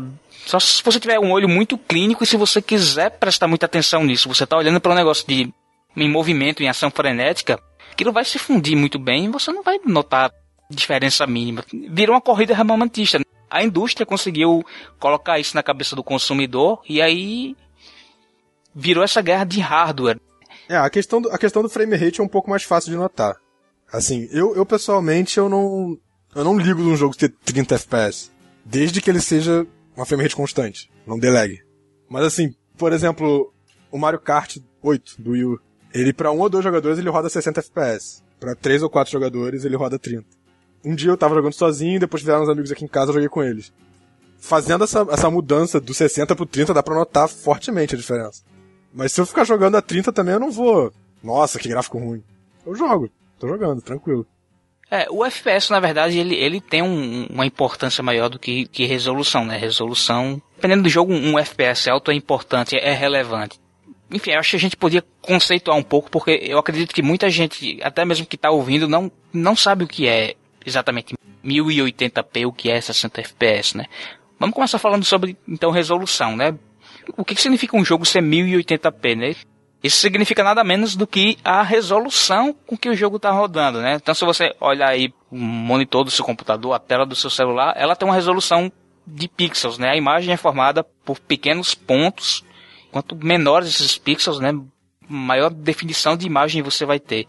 Só se você tiver um olho muito clínico e se você quiser prestar muita atenção nisso. Você está olhando para um negócio de em movimento, em ação frenética, aquilo vai se fundir muito bem e você não vai notar diferença mínima. Virou uma corrida armamentista. A indústria conseguiu colocar isso na cabeça do consumidor e aí virou essa guerra de hardware. É, a questão do, a questão do frame rate é um pouco mais fácil de notar. Assim, eu, eu pessoalmente eu não eu não ligo de um jogo ter 30 FPS, desde que ele seja uma frame rate constante, não delegue. Mas assim, por exemplo, o Mario Kart 8 do Wii U, ele para um ou dois jogadores ele roda 60 FPS, para três ou quatro jogadores ele roda 30. Um dia eu tava jogando sozinho, depois vieram uns amigos aqui em casa, eu joguei com eles. Fazendo essa, essa mudança do 60 pro 30 dá pra notar fortemente a diferença. Mas se eu ficar jogando a 30 também eu não vou. Nossa, que gráfico ruim. Eu jogo, tô jogando, tranquilo. É, o FPS, na verdade, ele, ele tem um, uma importância maior do que, que resolução, né? Resolução, dependendo do jogo, um FPS alto é importante, é relevante. Enfim, eu acho que a gente podia conceituar um pouco, porque eu acredito que muita gente, até mesmo que está ouvindo, não, não sabe o que é exatamente 1080p, o que é 60 FPS, né? Vamos começar falando sobre, então, resolução, né? O que, significa um jogo ser 1080p, né? Isso significa nada menos do que a resolução com que o jogo está rodando, né? Então, se você olhar aí o monitor do seu computador, a tela do seu celular, ela tem uma resolução de pixels, né? A imagem é formada por pequenos pontos. Quanto menores esses pixels, né? Maior definição de imagem você vai ter.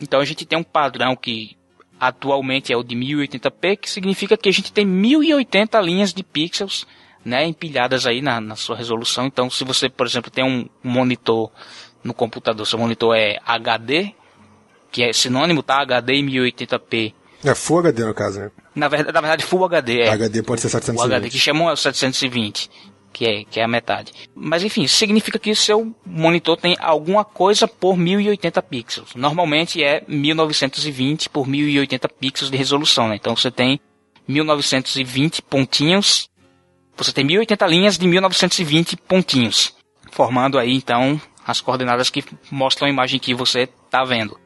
Então, a gente tem um padrão que atualmente é o de 1080p, que significa que a gente tem 1080 linhas de pixels, né? Empilhadas aí na, na sua resolução. Então, se você, por exemplo, tem um monitor no computador, seu monitor é HD, que é sinônimo, tá? HD e 1080p. É Full HD no caso, né? Na verdade, na verdade Full HD é. HD pode ser 720. O HD que chamam é o 720, que é, que é a metade. Mas enfim, significa que seu monitor tem alguma coisa por 1080 pixels. Normalmente é 1920 por 1080 pixels de resolução, né? Então você tem 1920 pontinhos, você tem 1080 linhas de 1920 pontinhos, formando aí então as coordenadas que mostram a imagem que você está vendo.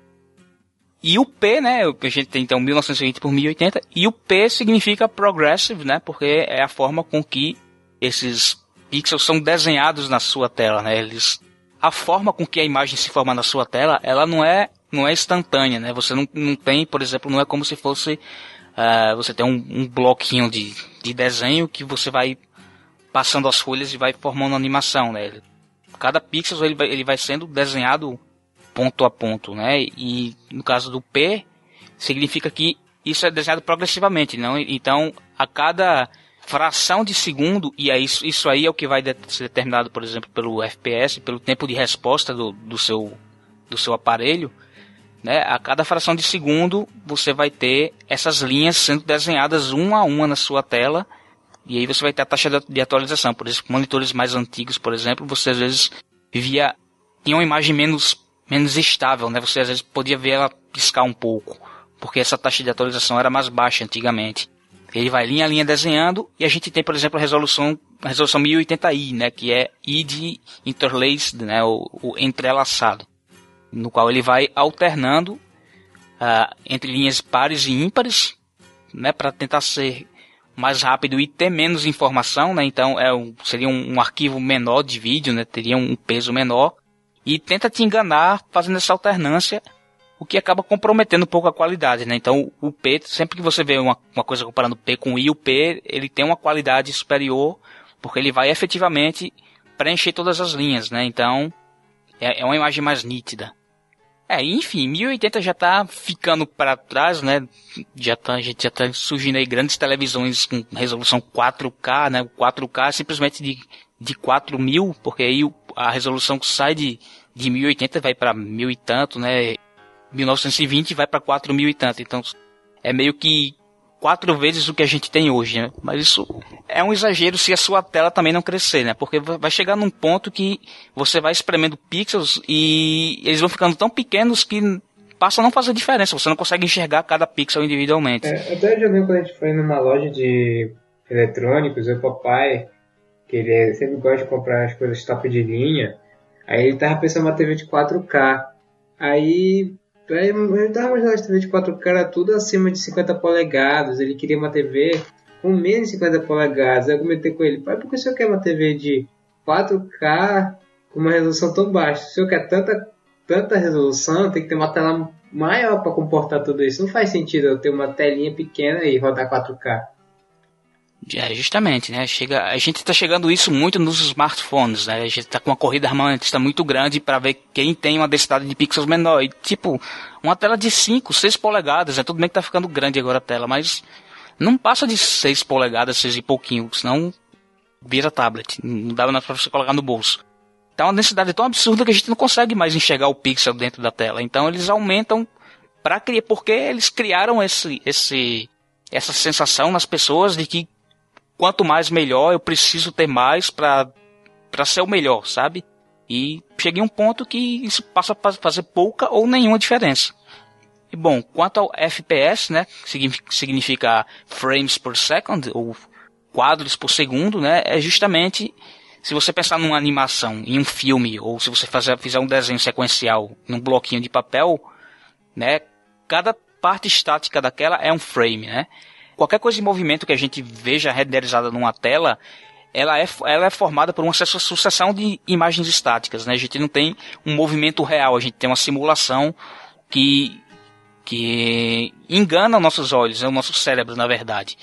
E o P, né, a gente tem então 1920 por 1080, e o P significa progressive, né, porque é a forma com que esses pixels são desenhados na sua tela, né, eles, a forma com que a imagem se forma na sua tela, ela não é, não é instantânea, né, você não, não tem, por exemplo, não é como se fosse, uh, você tem um, um bloquinho de, de desenho que você vai passando as folhas e vai formando animação, né, cada pixel ele vai, ele vai sendo desenhado ponto a ponto, né? E no caso do P, significa que isso é desenhado progressivamente, não? Então, a cada fração de segundo, e é isso, isso aí é o que vai ser determinado, por exemplo, pelo FPS, pelo tempo de resposta do, do, seu, do seu aparelho, né? A cada fração de segundo, você vai ter essas linhas sendo desenhadas uma a uma na sua tela, e aí você vai ter a taxa de atualização. Por exemplo, monitores mais antigos, por exemplo, você às vezes via tinha uma imagem menos menos estável, né? Você às vezes podia ver ela piscar um pouco, porque essa taxa de atualização era mais baixa antigamente. Ele vai linha a linha desenhando e a gente tem, por exemplo, a resolução a resolução 1080i, né, que é I de interlaced, né, o, o entrelaçado, no qual ele vai alternando uh, entre linhas pares e ímpares, né, para tentar ser mais rápido e ter menos informação, né? Então é um, seria um, um, arquivo menor de vídeo, né? Teria um peso menor e tenta te enganar fazendo essa alternância, o que acaba comprometendo um pouco a qualidade, né? Então o P, sempre que você vê uma, uma coisa comparando P com I, o P ele tem uma qualidade superior porque ele vai efetivamente preencher todas as linhas, né? Então é, é uma imagem mais nítida. É, enfim, 1080 já tá ficando para trás, né? Já tá, gente já tá surgindo aí grandes televisões com resolução 4K, né? 4K simplesmente de, de 4000, porque aí a resolução que sai de, de 1080 vai para mil e tanto, né? 1920 vai para 4000 e tanto. Então é meio que quatro vezes o que a gente tem hoje, né? Mas isso é um exagero se a sua tela também não crescer, né? Porque vai chegar num ponto que você vai espremendo pixels e eles vão ficando tão pequenos que passa a não fazer diferença. Você não consegue enxergar cada pixel individualmente. É, até eu lembro quando a gente foi numa loja de eletrônicos, o papai, que ele sempre gosta de comprar as coisas top de linha, aí ele tava pensando uma TV de 4K. Aí Aí ele tava imaginando as TV de 4K era tudo acima de 50 polegadas. Ele queria uma TV com menos de 50 polegadas. Eu comentei com ele, pai, por que o senhor quer uma TV de 4K com uma resolução tão baixa? O senhor quer tanta, tanta resolução, tem que ter uma tela maior para comportar tudo isso. Não faz sentido eu ter uma telinha pequena e rodar 4K. É, justamente, né? Chega, a gente está chegando isso muito nos smartphones, né? A gente está com uma corrida armamentista muito grande para ver quem tem uma densidade de pixels menor. E, tipo, uma tela de 5, 6 polegadas, né? Tudo bem que tá ficando grande agora a tela, mas não passa de 6 polegadas, 6 e pouquinho, senão vira tablet. Não dá mais para você colocar no bolso. É uma densidade tão absurda que a gente não consegue mais enxergar o pixel dentro da tela. Então, eles aumentam para criar, porque eles criaram esse, esse, essa sensação nas pessoas de que quanto mais melhor, eu preciso ter mais para para ser o melhor, sabe? E cheguei a um ponto que isso passa a fazer pouca ou nenhuma diferença. E bom, quanto ao FPS, né, significa frames per second ou quadros por segundo, né, é justamente se você pensar numa animação, em um filme, ou se você fazer, fizer um desenho sequencial num bloquinho de papel, né, cada parte estática daquela é um frame, né? Qualquer coisa em movimento que a gente veja renderizada numa tela, ela é, ela é formada por uma sucessão de imagens estáticas, né? A gente não tem um movimento real, a gente tem uma simulação que, que engana nossos olhos, né? o nosso cérebro, na verdade.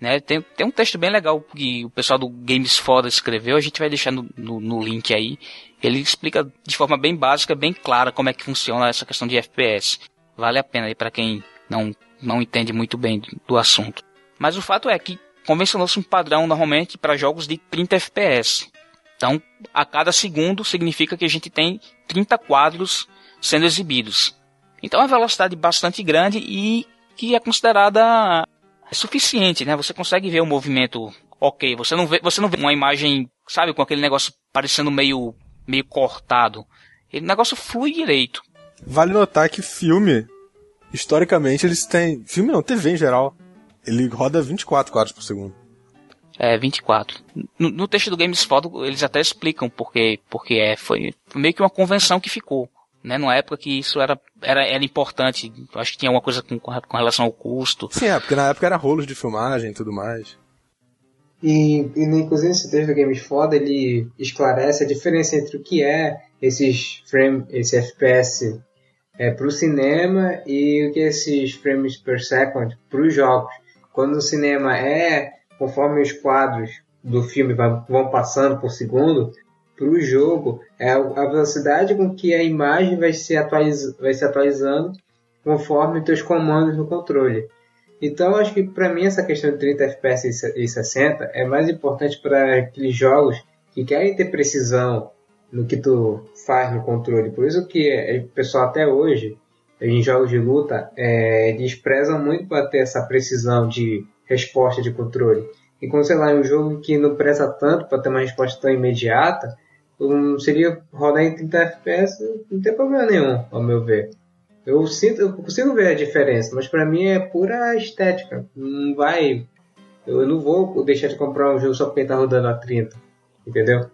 Né? Tem, tem um texto bem legal que o pessoal do Games Foda escreveu, a gente vai deixar no, no, no link aí. Ele explica de forma bem básica, bem clara como é que funciona essa questão de FPS. Vale a pena aí para quem não não entende muito bem do assunto. Mas o fato é que convencionou-se um padrão normalmente para jogos de 30 FPS. Então, a cada segundo significa que a gente tem 30 quadros sendo exibidos. Então, é uma velocidade bastante grande e que é considerada suficiente, né? Você consegue ver o movimento ok. Você não vê, você não vê uma imagem, sabe, com aquele negócio parecendo meio, meio cortado. O negócio flui direito. Vale notar que filme historicamente eles têm. Filme não, TV em geral. Ele roda 24 quadros por segundo. É, 24. No, no texto do Games Photo, eles até explicam porque, porque é. Foi meio que uma convenção que ficou. Né, numa época que isso era, era, era importante. Acho que tinha alguma coisa com, com relação ao custo. Sim, é, porque na época era rolos de filmagem e tudo mais. E, e inclusive esse texto do Games Foda ele esclarece a diferença entre o que é esses frame, esse FPS é, para o cinema e o que esses frames per second para os jogos. Quando o cinema é conforme os quadros do filme vão passando por segundo, para o jogo é a velocidade com que a imagem vai se, atualiz vai se atualizando conforme os teus comandos no controle. Então acho que para mim essa questão de 30 FPS e 60 é mais importante para aqueles jogos que querem ter precisão no que tu faz no controle. Por isso que é, o pessoal até hoje, em jogos de luta, é, eles prezam muito para ter essa precisão de resposta de controle. E quando, sei lá, em um jogo que não preza tanto para ter uma resposta tão imediata, um, seria rodar em 30 FPS, não tem problema nenhum, ao meu ver. Eu sinto, eu consigo ver a diferença, mas para mim é pura estética. Não vai, eu não vou deixar de comprar um jogo só porque tá rodando a 30, entendeu?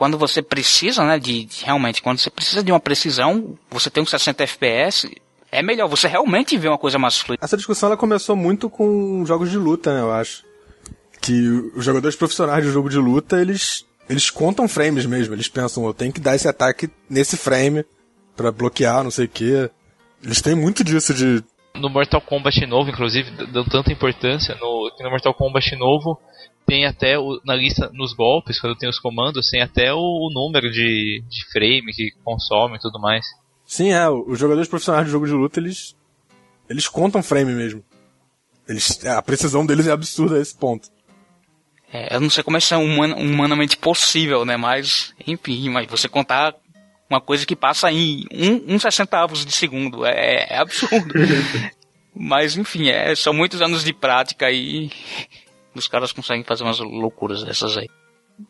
Quando você precisa, né, de, de, realmente, quando você precisa de uma precisão, você tem um 60 FPS, é melhor, você realmente vê uma coisa mais fluida. Essa discussão ela começou muito com jogos de luta, né, eu acho. Que os jogadores profissionais de jogo de luta, eles eles contam frames mesmo, eles pensam, eu tenho que dar esse ataque nesse frame para bloquear, não sei o quê. Eles têm muito disso de no Mortal Kombat novo, inclusive, dão tanta importância no, no Mortal Kombat novo tem até o, na lista nos golpes, quando tem os comandos, tem até o, o número de, de frame que consome e tudo mais. Sim, é, os jogadores profissionais de jogo de luta, eles eles contam frame mesmo. Eles, a precisão deles é absurda a esse ponto. É, eu não sei como isso é human, humanamente possível, né? Mas, enfim, mas você contar uma coisa que passa em um, um sessentavos de segundo é, é absurdo. <laughs> mas, enfim, é, são muitos anos de prática e os caras conseguem fazer umas loucuras dessas aí.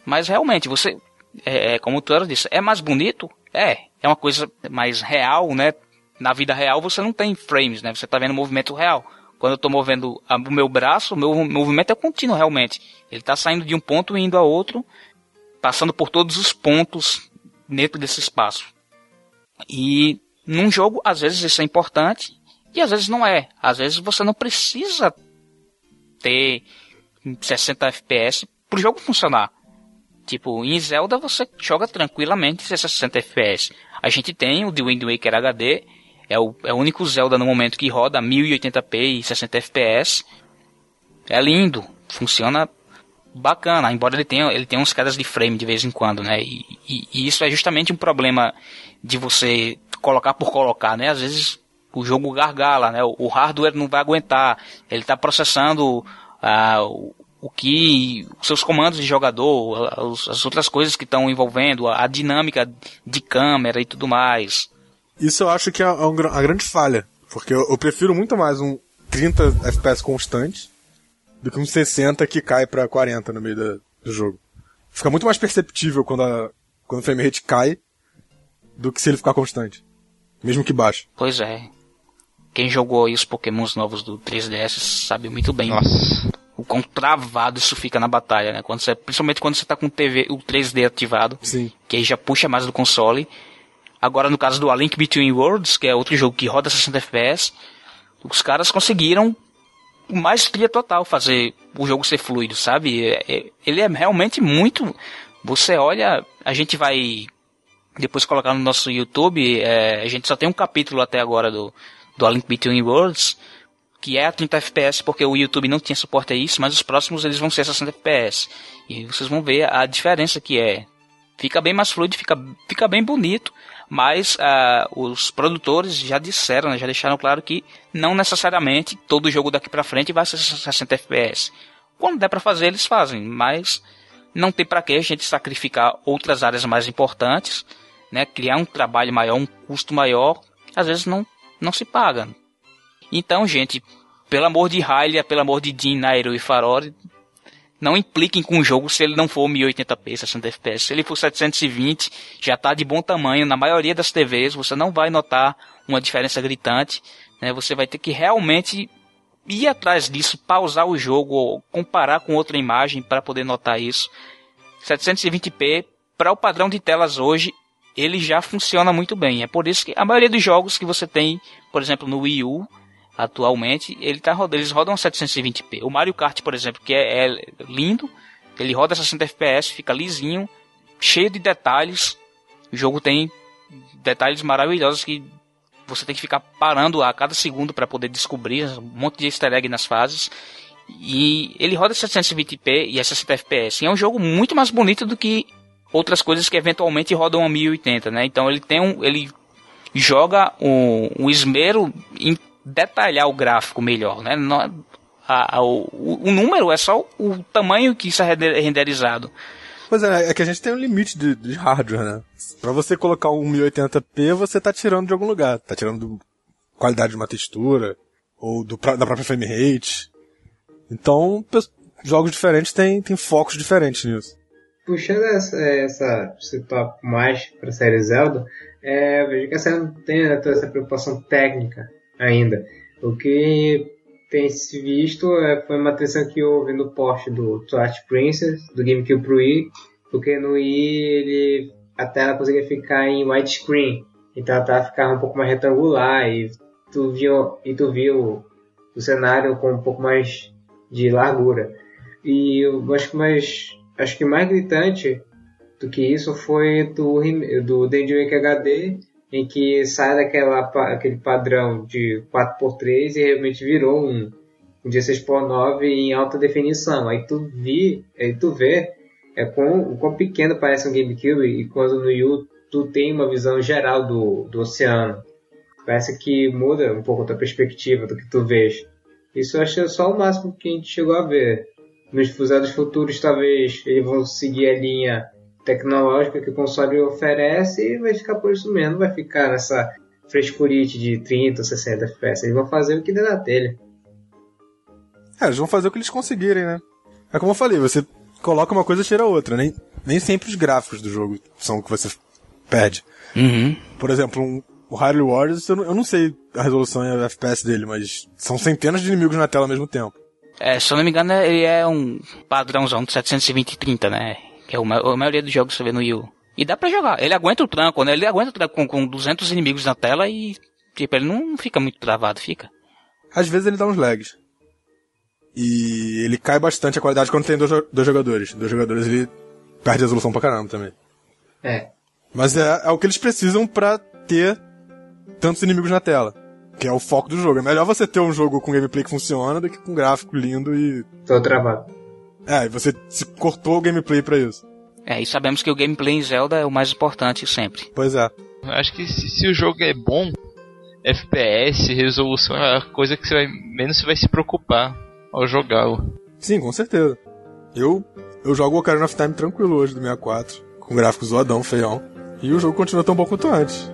Mas realmente, você, é, é como o Tuero disse, é mais bonito? É, é uma coisa mais real, né? Na vida real você não tem frames, né? Você tá vendo movimento real. Quando eu tô movendo o meu braço, o meu movimento é contínuo realmente. Ele tá saindo de um ponto e indo a outro, passando por todos os pontos dentro desse espaço. E num jogo, às vezes isso é importante e às vezes não é. Às vezes você não precisa ter 60 FPS pro jogo funcionar. Tipo, em Zelda você joga tranquilamente 60 FPS. A gente tem o The Wind Waker HD, é o, é o único Zelda no momento que roda 1080p e 60 FPS. É lindo, funciona bacana, embora ele tenha, ele tenha uns quedas de frame de vez em quando, né? E, e, e, isso é justamente um problema de você colocar por colocar, né? Às vezes o jogo gargala, né? O, o hardware não vai aguentar, ele está processando ah, o, o que os seus comandos de jogador, as outras coisas que estão envolvendo, a, a, dinâmica de câmera e tudo mais. Isso eu acho que é a grande falha, porque eu, eu prefiro muito mais um 30 FPS constante do que um 60 que cai para 40 no meio da, do jogo. Fica muito mais perceptível quando, a, quando o frame rate cai do que se ele ficar constante. Mesmo que baixo. Pois é. Quem jogou aí os pokémons novos do 3DS sabe muito bem Nossa. o quão travado isso fica na batalha, né? Quando você, principalmente quando você tá com o, TV, o 3D ativado. Sim. Que aí já puxa mais do console. Agora no caso do A Link Between Worlds, que é outro jogo que roda 60 FPS, os caras conseguiram maestria total fazer o jogo ser fluido, sabe? É, é, ele é realmente muito. Você olha, a gente vai depois colocar no nosso YouTube. É, a gente só tem um capítulo até agora do, do A Link Between Worlds, que é a 30 FPS, porque o YouTube não tinha suporte a isso, mas os próximos eles vão ser 60 FPS. E vocês vão ver a diferença que é. Fica bem mais fluido, fica, fica bem bonito mas uh, os produtores já disseram, né, já deixaram claro que não necessariamente todo jogo daqui para frente vai ser 60 FPS. Quando der para fazer, eles fazem, mas não tem para que a gente sacrificar outras áreas mais importantes, né, criar um trabalho maior, um custo maior, às vezes não, não se paga. Então, gente, pelo amor de Hylia, pelo amor de Jin, Nairo e Farori, não impliquem com o jogo se ele não for 1080p, 60 fps. Se ele for 720, já está de bom tamanho. Na maioria das TVs, você não vai notar uma diferença gritante. Né? Você vai ter que realmente ir atrás disso, pausar o jogo, ou comparar com outra imagem para poder notar isso. 720p, para o padrão de telas hoje, ele já funciona muito bem. É por isso que a maioria dos jogos que você tem, por exemplo, no Wii U, atualmente, ele tá rodando, eles rodam 720p. O Mario Kart, por exemplo, que é, é lindo, ele roda 60 fps, fica lisinho, cheio de detalhes. O jogo tem detalhes maravilhosos que você tem que ficar parando a cada segundo para poder descobrir um monte de easter egg nas fases. E ele roda 720p e é 60 fps. E é um jogo muito mais bonito do que outras coisas que eventualmente rodam a 1080, né? Então ele tem um, ele joga um, um esmero em detalhar o gráfico melhor, né? Não, a, a, o, o, número é só o tamanho que isso é renderizado. Pois é, é que a gente tem um limite de, de hardware, né? Pra você colocar um 1080p, você tá tirando de algum lugar. Tá tirando qualidade de uma textura, ou do, da própria frame rate. Então, jogos diferentes têm, têm focos diferentes nisso. Puxando essa, essa esse papo mais pra série Zelda, é, vejo que essa não tem né, toda essa preocupação técnica ainda. O que tem se visto é, foi uma atenção que houve no porte do Twilight Princess, do GameCube pro Wii, porque no Wii ele, a tela conseguia ficar em widescreen, então a tela ficava um pouco mais retangular e tu viu, e tu viu o cenário com um pouco mais de largura. E eu acho que mais, acho que mais gritante do que isso foi do, do Wake HD, em que sai daquela aquele padrão de 4x3 e realmente virou um, um 16x9 em alta definição. Aí tu vi, aí tu vê é quão, quão pequeno parece um GameCube e quando no Wii tu tem uma visão geral do, do oceano. Parece que muda um pouco a tua perspectiva do que tu vês. Isso eu acho só o máximo que a gente chegou a ver. Nos fusados futuros talvez eles vão seguir a linha tecnológica que o console oferece e vai ficar por isso mesmo, não vai ficar nessa frescurite de 30, 60 FPS. Eles vão fazer o que der na telha. É, eles vão fazer o que eles conseguirem, né? É como eu falei, você coloca uma coisa e tira outra. Nem, nem sempre os gráficos do jogo são o que você perde. Uhum. Por exemplo, um, o Hyrule Warriors, eu não, eu não sei a resolução e a FPS dele, mas são centenas de inimigos na tela ao mesmo tempo. É, se eu não me engano, ele é um padrãozão de 720 e 30, né? Que é a maioria dos jogos que você vê no Wii U. E dá pra jogar. Ele aguenta o tranco, né? Ele aguenta o tranco com, com 200 inimigos na tela e, tipo, ele não fica muito travado, fica. Às vezes ele dá uns lags. E ele cai bastante a qualidade quando tem dois, dois jogadores. Dois jogadores ele perde a resolução pra caramba também. É. Mas é, é o que eles precisam para ter tantos inimigos na tela. Que é o foco do jogo. É melhor você ter um jogo com gameplay que funciona do que com gráfico lindo e. Tô travado. É, e você se cortou o gameplay para isso. É, e sabemos que o gameplay em Zelda é o mais importante sempre. Pois é. Acho que se, se o jogo é bom, FPS, resolução é a coisa que você vai, menos você vai se preocupar ao jogá-lo. Sim, com certeza. Eu, eu jogo o Ocarina of Time tranquilo hoje do 64, com gráfico zoadão, feião. E o jogo continua tão bom quanto antes.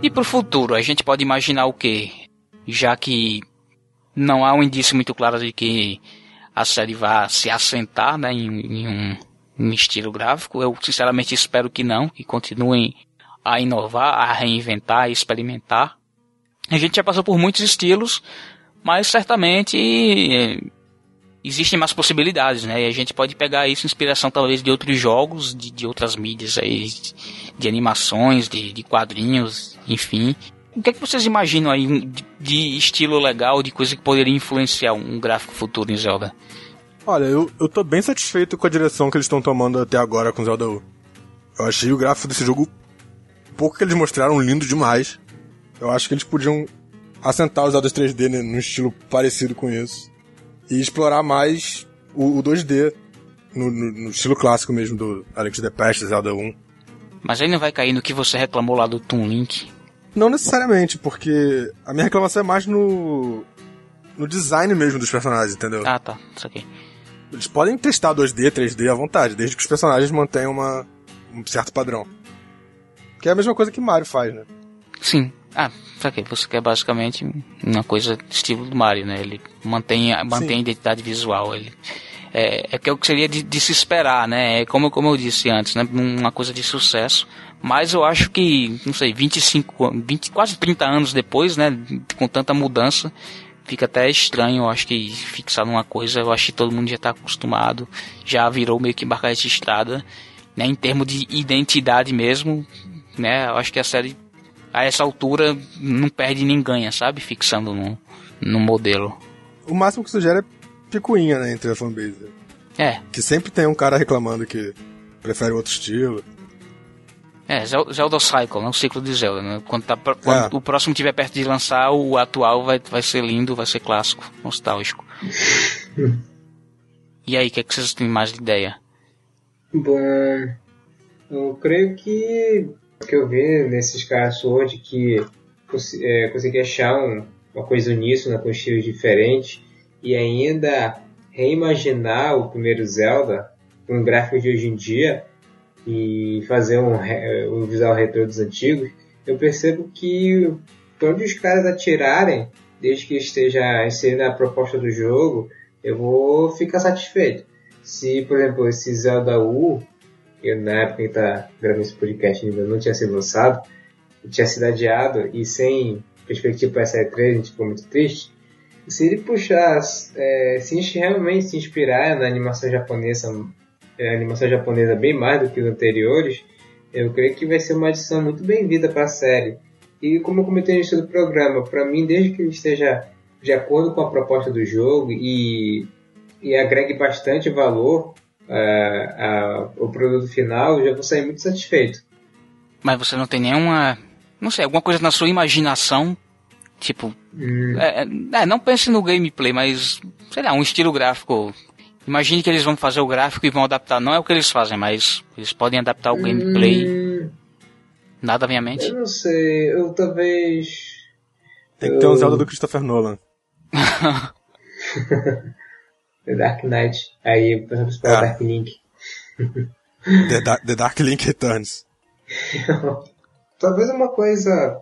E pro futuro, a gente pode imaginar o quê? Já que não há um indício muito claro de que a série vá se assentar né, em, em um, um, estilo gráfico. Eu sinceramente espero que não, que continuem a inovar, a reinventar, a experimentar. A gente já passou por muitos estilos, mas certamente eh, existem mais possibilidades, né? E a gente pode pegar isso inspiração talvez de outros jogos, de, de outras mídias aí, de, de animações, de, de quadrinhos, enfim. O que é que vocês imaginam aí de, estilo legal, de coisa que poderia influenciar um gráfico futuro em Zelda? Olha, eu, eu tô bem satisfeito com a direção que eles estão tomando até agora com Zelda U. Eu achei o gráfico desse jogo, pouco que eles mostraram, lindo demais. Eu acho que eles podiam assentar os Zeldas 3D num estilo parecido com isso. E explorar mais o, o 2D no, no, no, estilo clássico mesmo do Alex the Past, Zelda 1. Mas aí não vai cair no que você reclamou lá do Toon Link? Não necessariamente, porque a minha reclamação é mais no. no design mesmo dos personagens, entendeu? Ah, tá. Isso aqui. Eles podem testar 2D, 3D à vontade, desde que os personagens mantenham uma, um certo padrão. Que é a mesma coisa que Mario faz, né? Sim. Ah, saquei. Você quer basicamente uma coisa estilo do Mario, né? Ele mantém, mantém a identidade visual. Ele é, é que é o que seria de, de, se esperar, né? É como, como eu disse antes, né? Uma coisa de sucesso. Mas eu acho que, não sei, 25, 20, quase 30 anos depois, né? Com tanta mudança, fica até estranho. Eu acho que fixar numa coisa, eu acho que todo mundo já está acostumado, já virou meio que embarcar de estrada, né? Em termos de identidade mesmo, né? Eu acho que a série, a essa altura, não perde nem ganha, sabe? Fixando no, no modelo. O máximo que sugere é picuinha, né? Entre a fanbase. É. Que sempre tem um cara reclamando que prefere outro estilo. É, Zelda Cycle, né? O ciclo de Zelda, né? Quando, tá, quando é. o próximo estiver perto de lançar, o atual vai, vai ser lindo, vai ser clássico, nostálgico. e aí, o que, é que vocês têm mais de ideia? Bom, eu creio que o que eu vi nesses casos hoje que é, consegui achar um, uma coisa uníssona com estilos diferentes e ainda reimaginar o primeiro Zelda com gráfico de hoje em dia e fazer um, um visual retrô dos antigos, eu percebo que para onde os caras atirarem, desde que esteja inserindo a proposta do jogo, eu vou ficar satisfeito. Se, por exemplo, esse Zelda U, que na época que tá gravando esse podcast ainda não tinha sido lançado, tinha sido adiado e sem perspectiva para essa E3, a gente ficou muito triste. Se ele puxar, é, se realmente se inspirar na animação japonesa é, animação japonesa bem mais do que os anteriores, eu creio que vai ser uma adição muito bem-vinda para a série. E como eu comentei no início do programa, para mim, desde que ele esteja de acordo com a proposta do jogo e, e agregue bastante valor uh, ao produto final, eu já vou sair muito satisfeito. Mas você não tem nenhuma, não sei, alguma coisa na sua imaginação, tipo, hum. é, é, não pense no gameplay, mas sei lá, um estilo gráfico Imagine que eles vão fazer o gráfico e vão adaptar. Não é o que eles fazem, mas eles podem adaptar o gameplay. Hum, Nada vem à mente? Eu não sei. Eu talvez. Tem que ter um Zelda do Christopher Nolan. <laughs> The Dark Knight. Aí, por exemplo, é. Dark Link. The, da The Dark Link Returns. <laughs> talvez uma coisa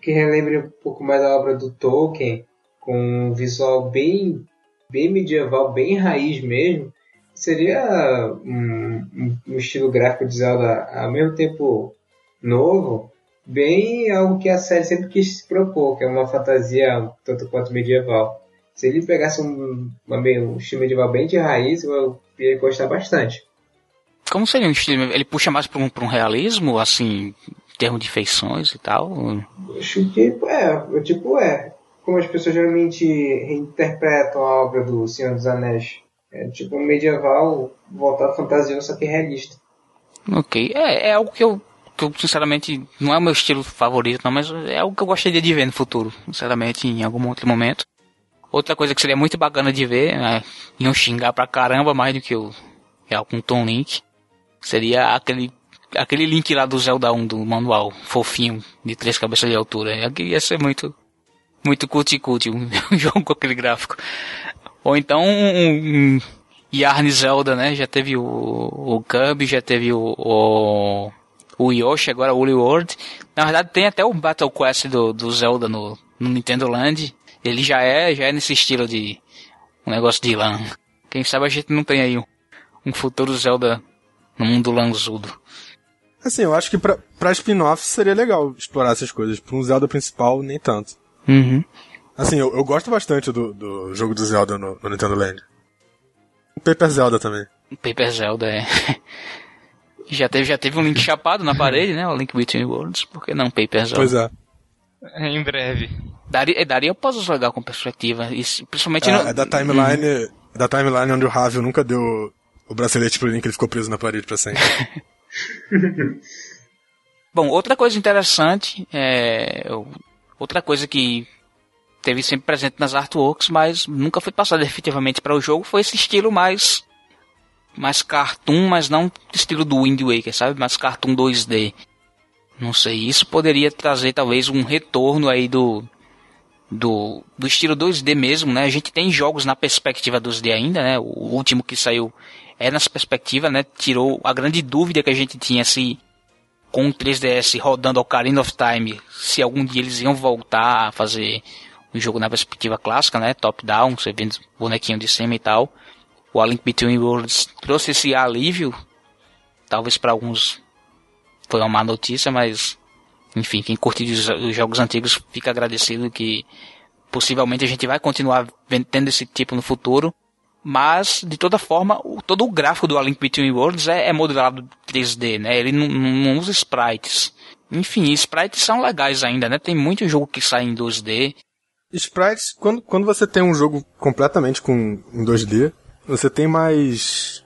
que relembre um pouco mais a obra do Tolkien, com um visual bem bem medieval, bem raiz mesmo, seria um, um, estilo gráfico de Zelda ao mesmo tempo novo, bem algo que a série sempre quis se propor, que é uma fantasia tanto quanto medieval. Se ele pegasse um, uma, um estilo medieval bem de raiz, eu ia gostar bastante. Como seria um estilo? Ele puxa mais para um, um realismo, assim, em termos de feições e tal? Acho que é, tipo é como as pessoas geralmente reinterpretam a obra do Senhor dos Anéis. É tipo medieval voltado fantasioso, só que realista. Ok, é, é algo que eu, que eu, sinceramente, não é o meu estilo favorito, não, mas é algo que eu gostaria de ver no futuro, sinceramente, em algum outro momento. Outra coisa que seria muito bacana de ver, né, iam xingar pra caramba mais do que o que é com Tom Link, seria aquele aquele link lá do Zelda 1 do manual, fofinho, de três cabeças de altura. Ia ser muito muito cuti-cuti um, <laughs> um jogo com aquele gráfico. Ou então um, um Yarn Zelda, né? Já teve o, o Kirby, já teve o, o, o Yoshi, agora o Woolly World. Na verdade tem até o Battle Quest do, do Zelda no, no Nintendo Land. Ele já é, já é nesse estilo de um negócio de LAN. Quem sabe a gente não tem aí um, um futuro Zelda no mundo lanzudo. Assim, eu acho que pra, pra spin-off seria legal explorar essas coisas. Pra um Zelda principal, nem tanto. Uhum. Assim, eu, eu gosto bastante do, do jogo do Zelda no, no Nintendo Land. O Paper Zelda também. O Paper Zelda é. <laughs> já teve, já teve um link chapado na parede, né? O Link Between Worlds. Por que não Paper Zelda? Pois é. Em breve. Daria, daria puzzles legal com perspectiva. Isso, principalmente é, no... é da timeline. Uhum. Da timeline onde o Ravio nunca deu o bracelete pro Link, ele ficou preso na parede pra sempre. <laughs> Bom, outra coisa interessante, é, outra coisa que teve sempre presente nas artworks, mas nunca foi passada <laughs> efetivamente para o jogo, foi esse estilo mais mais cartoon, mas não estilo do Wind Waker, sabe? Mais cartoon 2D. Não sei, isso poderia trazer talvez um retorno aí do do, do estilo 2D mesmo, né? A gente tem jogos na perspectiva 2D ainda, né? O último que saiu é nessa perspectiva, né? Tirou a grande dúvida que a gente tinha se com o 3DS rodando Ocarina of Time, se algum dia eles iam voltar a fazer um jogo na perspectiva clássica, né? Top-down, você vendo bonequinho de cima e tal. O A Link Between Worlds trouxe esse alívio, talvez para alguns foi uma má notícia, mas enfim, quem curte os jogos antigos fica agradecido que possivelmente a gente vai continuar tendo esse tipo no futuro. Mas, de toda forma, o, todo o gráfico do A Link Between Worlds é, é modelado 3D, né? Ele não, não, usa sprites. Enfim, sprites são legais ainda, né? Tem muito jogo que sai em 2D. Sprites, quando, quando você tem um jogo completamente com em 2D, você tem mais.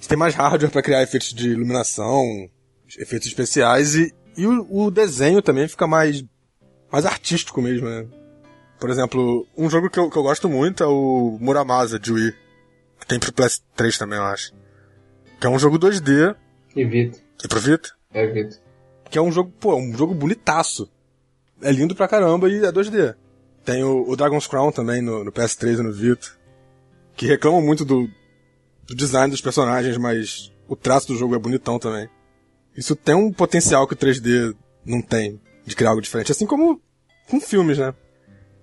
Você tem mais hardware para criar efeitos de iluminação, efeitos especiais e, e o, o, desenho também fica mais, mais artístico mesmo, né? Por exemplo, um jogo que eu, que eu gosto muito é o Muramasa de Wii. Tem pro PS3 também, eu acho. Que é um jogo 2D. E Vita. E pro Vita? É Vita. Que é um jogo, pô, um jogo bonitaço. É lindo pra caramba e é 2D. Tem o, o Dragon's Crown também no, no, PS3 e no Vita. Que reclamam muito do, do design dos personagens, mas o traço do jogo é bonitão também. Isso tem um potencial que o 3D não tem de criar algo diferente. Assim como com filmes, né?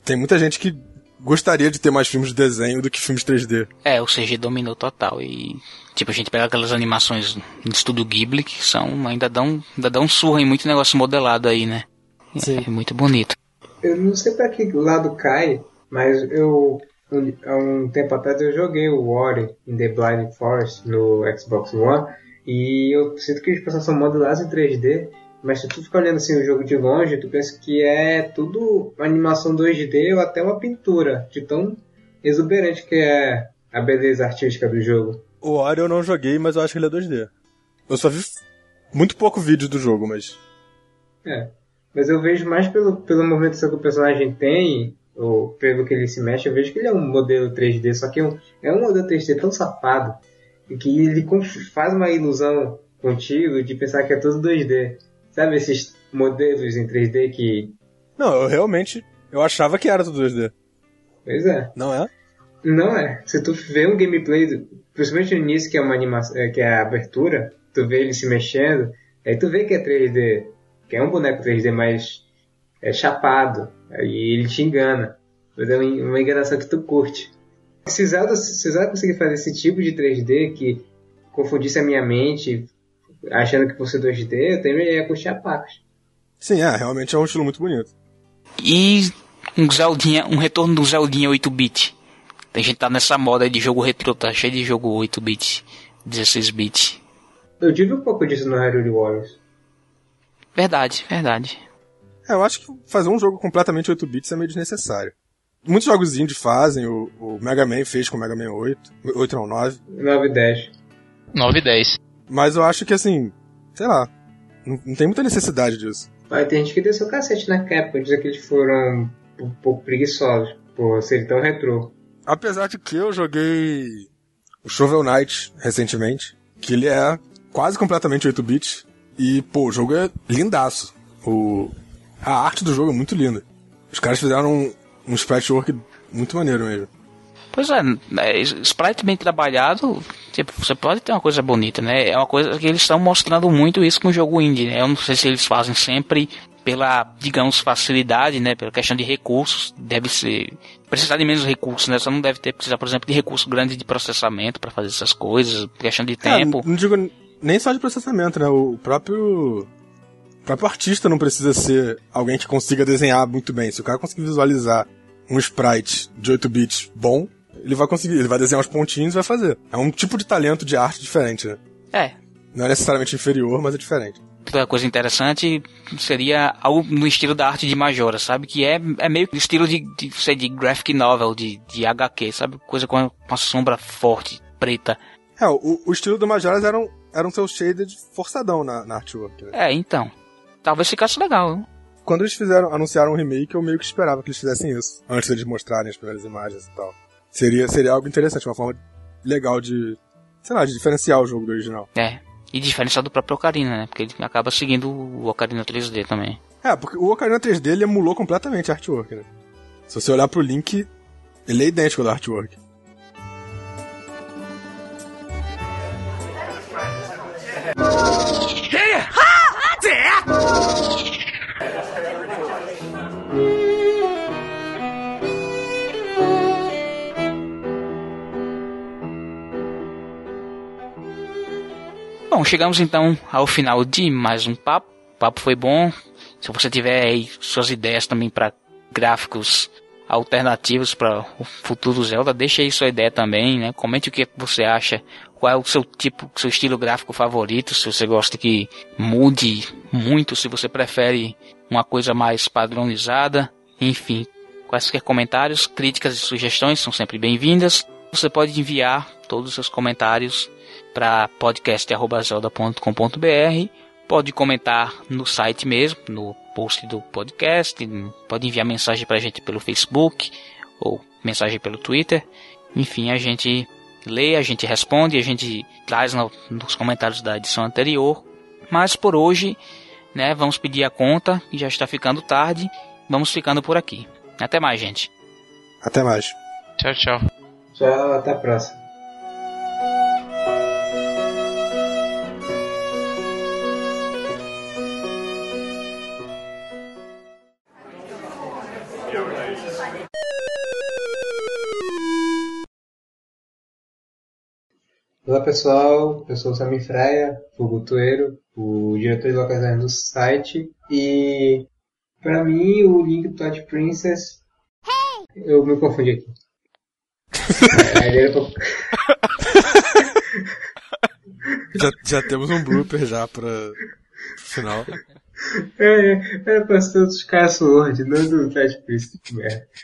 Tem muita gente que gostaria de ter mais filmes de desenho do que filmes 3D. É, o CG dominou total. E, tipo, a gente pega aquelas animações do estúdio Ghibli que são, ainda dão, ainda dão um surra em muito negócio modelado aí, né? Sim. É muito bonito. Eu não sei pra que lado cai, mas eu, há um tempo atrás eu joguei o Ori in the Blind Forest no Xbox One e eu sinto que os personagens são modelados em 3D mas se tu ficar olhando assim o jogo de longe, tu pensa que é tudo animação 2D ou até uma pintura, de tão exuberante que é a beleza artística do jogo. O Ori eu não joguei, mas eu acho que ele é 2D. Eu só vi muito pouco vídeo do jogo, mas. É. Mas eu vejo mais pelo, pela movimentação que o personagem tem, ou pelo que ele se mexe, eu vejo que ele é um modelo 3D, só que é um, é um modelo 3D tão safado que ele faz uma ilusão contigo de pensar que é tudo 2D. Sabe esses modelos em 3D que. Não, eu realmente. Eu achava que era tudo 2D. Pois é. Não é? Não é. Se tu vê um gameplay, principalmente no início, que é uma animação, é, que é a abertura, tu vê ele se mexendo, aí tu vê que é 3D. Que é um boneco 3D mais é chapado. Aí ele te engana. Mas é uma enganação que tu curte. Se Zelda, se Zelda conseguir fazer esse tipo de 3D que confundisse a minha mente, achando que fosse 2D, eu também ia curtir a. Sim, é, realmente é um estilo muito bonito. E um Zeldinha, um retorno do Zeldinha 8-bit. A gente tá nessa moda de jogo retro, tá cheio de jogo 8-bit, 16-bit. Eu tive um pouco disso no Hyrule Warriors. Verdade, verdade. É, eu acho que fazer um jogo completamente 8 bits é meio desnecessário. muitos jogos indie fazem, o, o Mega Man fez com o Mega Man 8, 8 não, 9. 9 e 10. 9 e 10. Mas eu acho que assim, sei lá, não, não tem muita necessidade disso. Mas tem gente que desceu o cacete na Capcom, dizer que eles foram um pouco preguiçosos por serem tão retrô. Apesar de que eu joguei o Shovel Knight recentemente, que ele é quase completamente 8-bit, e pô, o jogo é lindaço. O, a arte do jogo é muito linda. Os caras fizeram um, um sprite work muito maneiro mesmo. Pois é, é, sprite bem trabalhado, tipo, você pode ter uma coisa bonita, né? É uma coisa que eles estão mostrando muito isso com o jogo indie, né? Eu não sei se eles fazem sempre pela, digamos, facilidade, né? Pela questão de recursos, deve ser precisar de menos recursos, né? Você não deve ter precisar, por exemplo, de recurso grande de processamento para fazer essas coisas, questão de É, tempo. não digo nem só de processamento, né? O próprio o próprio artista não precisa ser alguém que consiga desenhar muito bem. Se o cara conseguir visualizar um sprite de 8 bits bom, ele vai conseguir, ele vai desenhar uns pontinhos e vai fazer. É um tipo de talento de arte diferente, né? É, Não é necessariamente inferior, mas é diferente. outra coisa interessante seria algo no estilo da arte de Majora, sabe? Que é, é meio que estilo de, de, sei, de graphic novel, de, de HQ, sabe? Coisa com uma sombra forte, preta. É, o, o estilo do Majoras era um, era um seu shaded forçadão na, na artwork, né? É, então. Talvez ficasse legal. hein? Quando eles fizeram, anunciaram um remake, eu meio que esperava que eles fizessem isso. Antes deles mostrarem as primeiras imagens e tal. Seria, seria algo interessante, uma forma legal de, sei lá, de diferenciar o jogo do original. É. E diferenciar do próprio Ocarina, né? Porque ele acaba seguindo o Ocarina 3D também. É, porque o Ocarina 3D ele emulou completamente a artwork, né? Se você olhar pro Link, ele é idêntico ao da artwork. Bom, chegamos então ao final de mais um papo. O papo foi bom. Se você tiver aí suas ideias também para gráficos alternativos para o futuro Zelda, deixa aí sua ideia também, né? Comente o que você acha, qual é o seu tipo, seu estilo gráfico favorito, se você gosta que mude muito, se você prefere uma coisa mais padronizada, enfim, quaisquer comentários, críticas e sugestões são sempre bem-vindas. Você pode enviar todos os seus comentários para podcast@zelda.com.br. Pode comentar no site mesmo, no post do podcast, pode enviar mensagem pra gente pelo Facebook ou mensagem pelo Twitter. Enfim, a gente lê, a gente responde, a gente traz no- nos comentários da edição anterior. Mas por hoje, né, vamos pedir a conta, já está ficando tarde. Vamos ficando por aqui. Até mais, gente. Até mais. Tchau, tchau. Tchau, até a próxima. Olá pessoal, eu sou o Sami Freia, o Gutueiro, o diretor de localização do site e pra mim o Link do Princess eu me confundi aqui. <laughs> É, era pra- <laughs> Já, já temos um blooper já pra pro final. É, era pra ser dos Skyward, não do Twilight Princess, que merda.